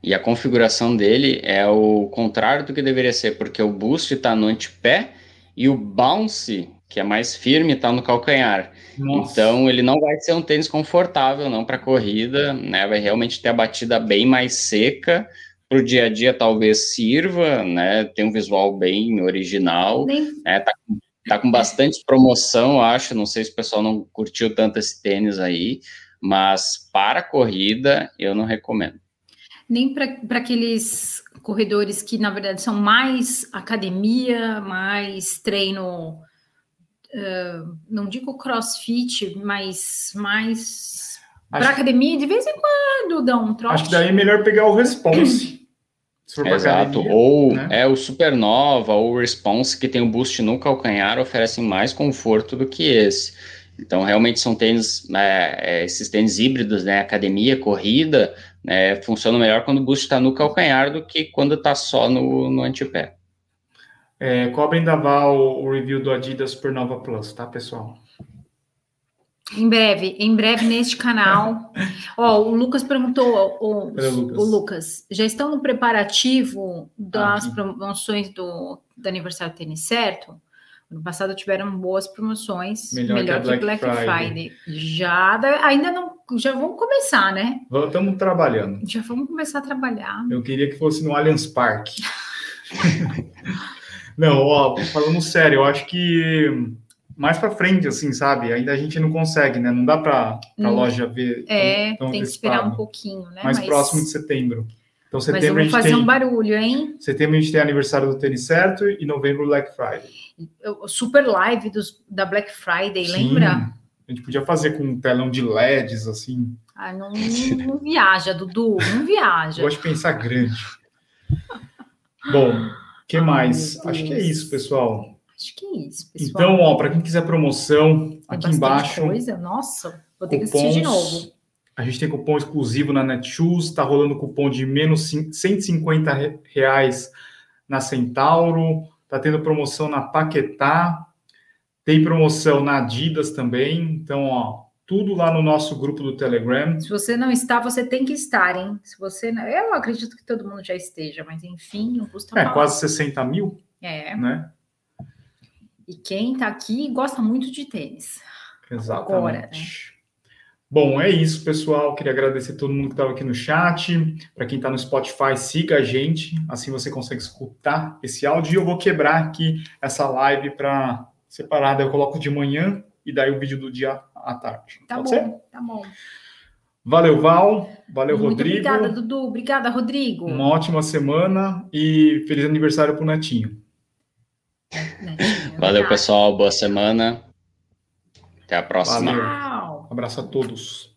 E a configuração dele é o contrário do que deveria ser, porque o boost está no antepé e o bounce, que é mais firme, está no calcanhar. Nossa. Então ele não vai ser um tênis confortável não para corrida, né? Vai realmente ter a batida bem mais seca. Para o dia a dia talvez sirva, né? Tem um visual bem original, Nem... né? Tá com Tá com bastante promoção, acho. Não sei se o pessoal não curtiu tanto esse tênis aí, mas para corrida eu não recomendo.
Nem para aqueles corredores que, na verdade, são mais academia, mais treino, uh, não digo crossfit, mas mais para academia, de vez em quando dá um troço.
Acho que daí é melhor pegar o response.
Exato, academia, ou né? é o Supernova ou o Response que tem o boost no calcanhar oferecem mais conforto do que esse. Então, realmente são tênis, é, esses tênis híbridos, né, academia, corrida, né, funcionam melhor quando o boost está no calcanhar do que quando está só no, no antepé.
É, cobrem da Val o review do Adidas Supernova Plus, tá, pessoal?
Em breve, em breve neste canal. Ó, o Lucas perguntou, o, Lucas. o Lucas, já estão no preparativo das ah, promoções do, do aniversário do tênis certo? Ano passado tiveram boas promoções,
melhor, melhor que, Black, que Black Friday.
Friday. Já ainda não, já vamos começar, né?
Estamos trabalhando.
Já vamos começar a trabalhar.
Eu queria que fosse no Allianz Parque. não, ó, falando sério, eu acho que mais para frente, assim, sabe? Ainda a gente não consegue, né? Não dá para a loja ver.
É, tão, tão tem que esperar um pouquinho, né?
Mais Mas... próximo de setembro. Então, setembro
Mas vamos fazer tem, um barulho, hein?
Setembro a gente tem aniversário do Tênis Certo e novembro Black Friday.
O super live dos, da Black Friday, Sim, lembra?
A gente podia fazer com um telão de LEDs, assim.
Ah, não, não viaja, Dudu, não viaja.
Gosto de pensar grande. Bom, o que mais? Acho que é isso, pessoal.
Acho que é isso, pessoal.
Então, ó, para quem quiser promoção, aqui embaixo.
coisa, nossa, vou ter cupons, que assistir de novo.
A gente tem cupom exclusivo na Netshoes, está rolando cupom de menos 150 reais na Centauro, está tendo promoção na Paquetá, tem promoção na Adidas também. Então, ó, tudo lá no nosso grupo do Telegram.
Se você não está, você tem que estar, hein? Se você não... Eu acredito que todo mundo já esteja, mas enfim, não custa
É, falar. quase 60 mil.
É.
Né?
E quem está aqui gosta muito de tênis.
Exatamente. Agora, né? Bom, é isso, pessoal. Queria agradecer a todo mundo que estava aqui no chat. Para quem está no Spotify, siga a gente, assim você consegue escutar esse áudio. E eu vou quebrar aqui essa live para separada. Eu coloco de manhã e daí o vídeo do dia à tarde.
Tá Pode bom, ser? tá bom.
Valeu, Val. Valeu,
Muito
Rodrigo.
Obrigada, Dudu. Obrigada, Rodrigo.
Uma ótima semana e feliz aniversário para o
Netinho. Valeu, pessoal. Boa semana. Até a próxima.
Valeu. Abraço a todos.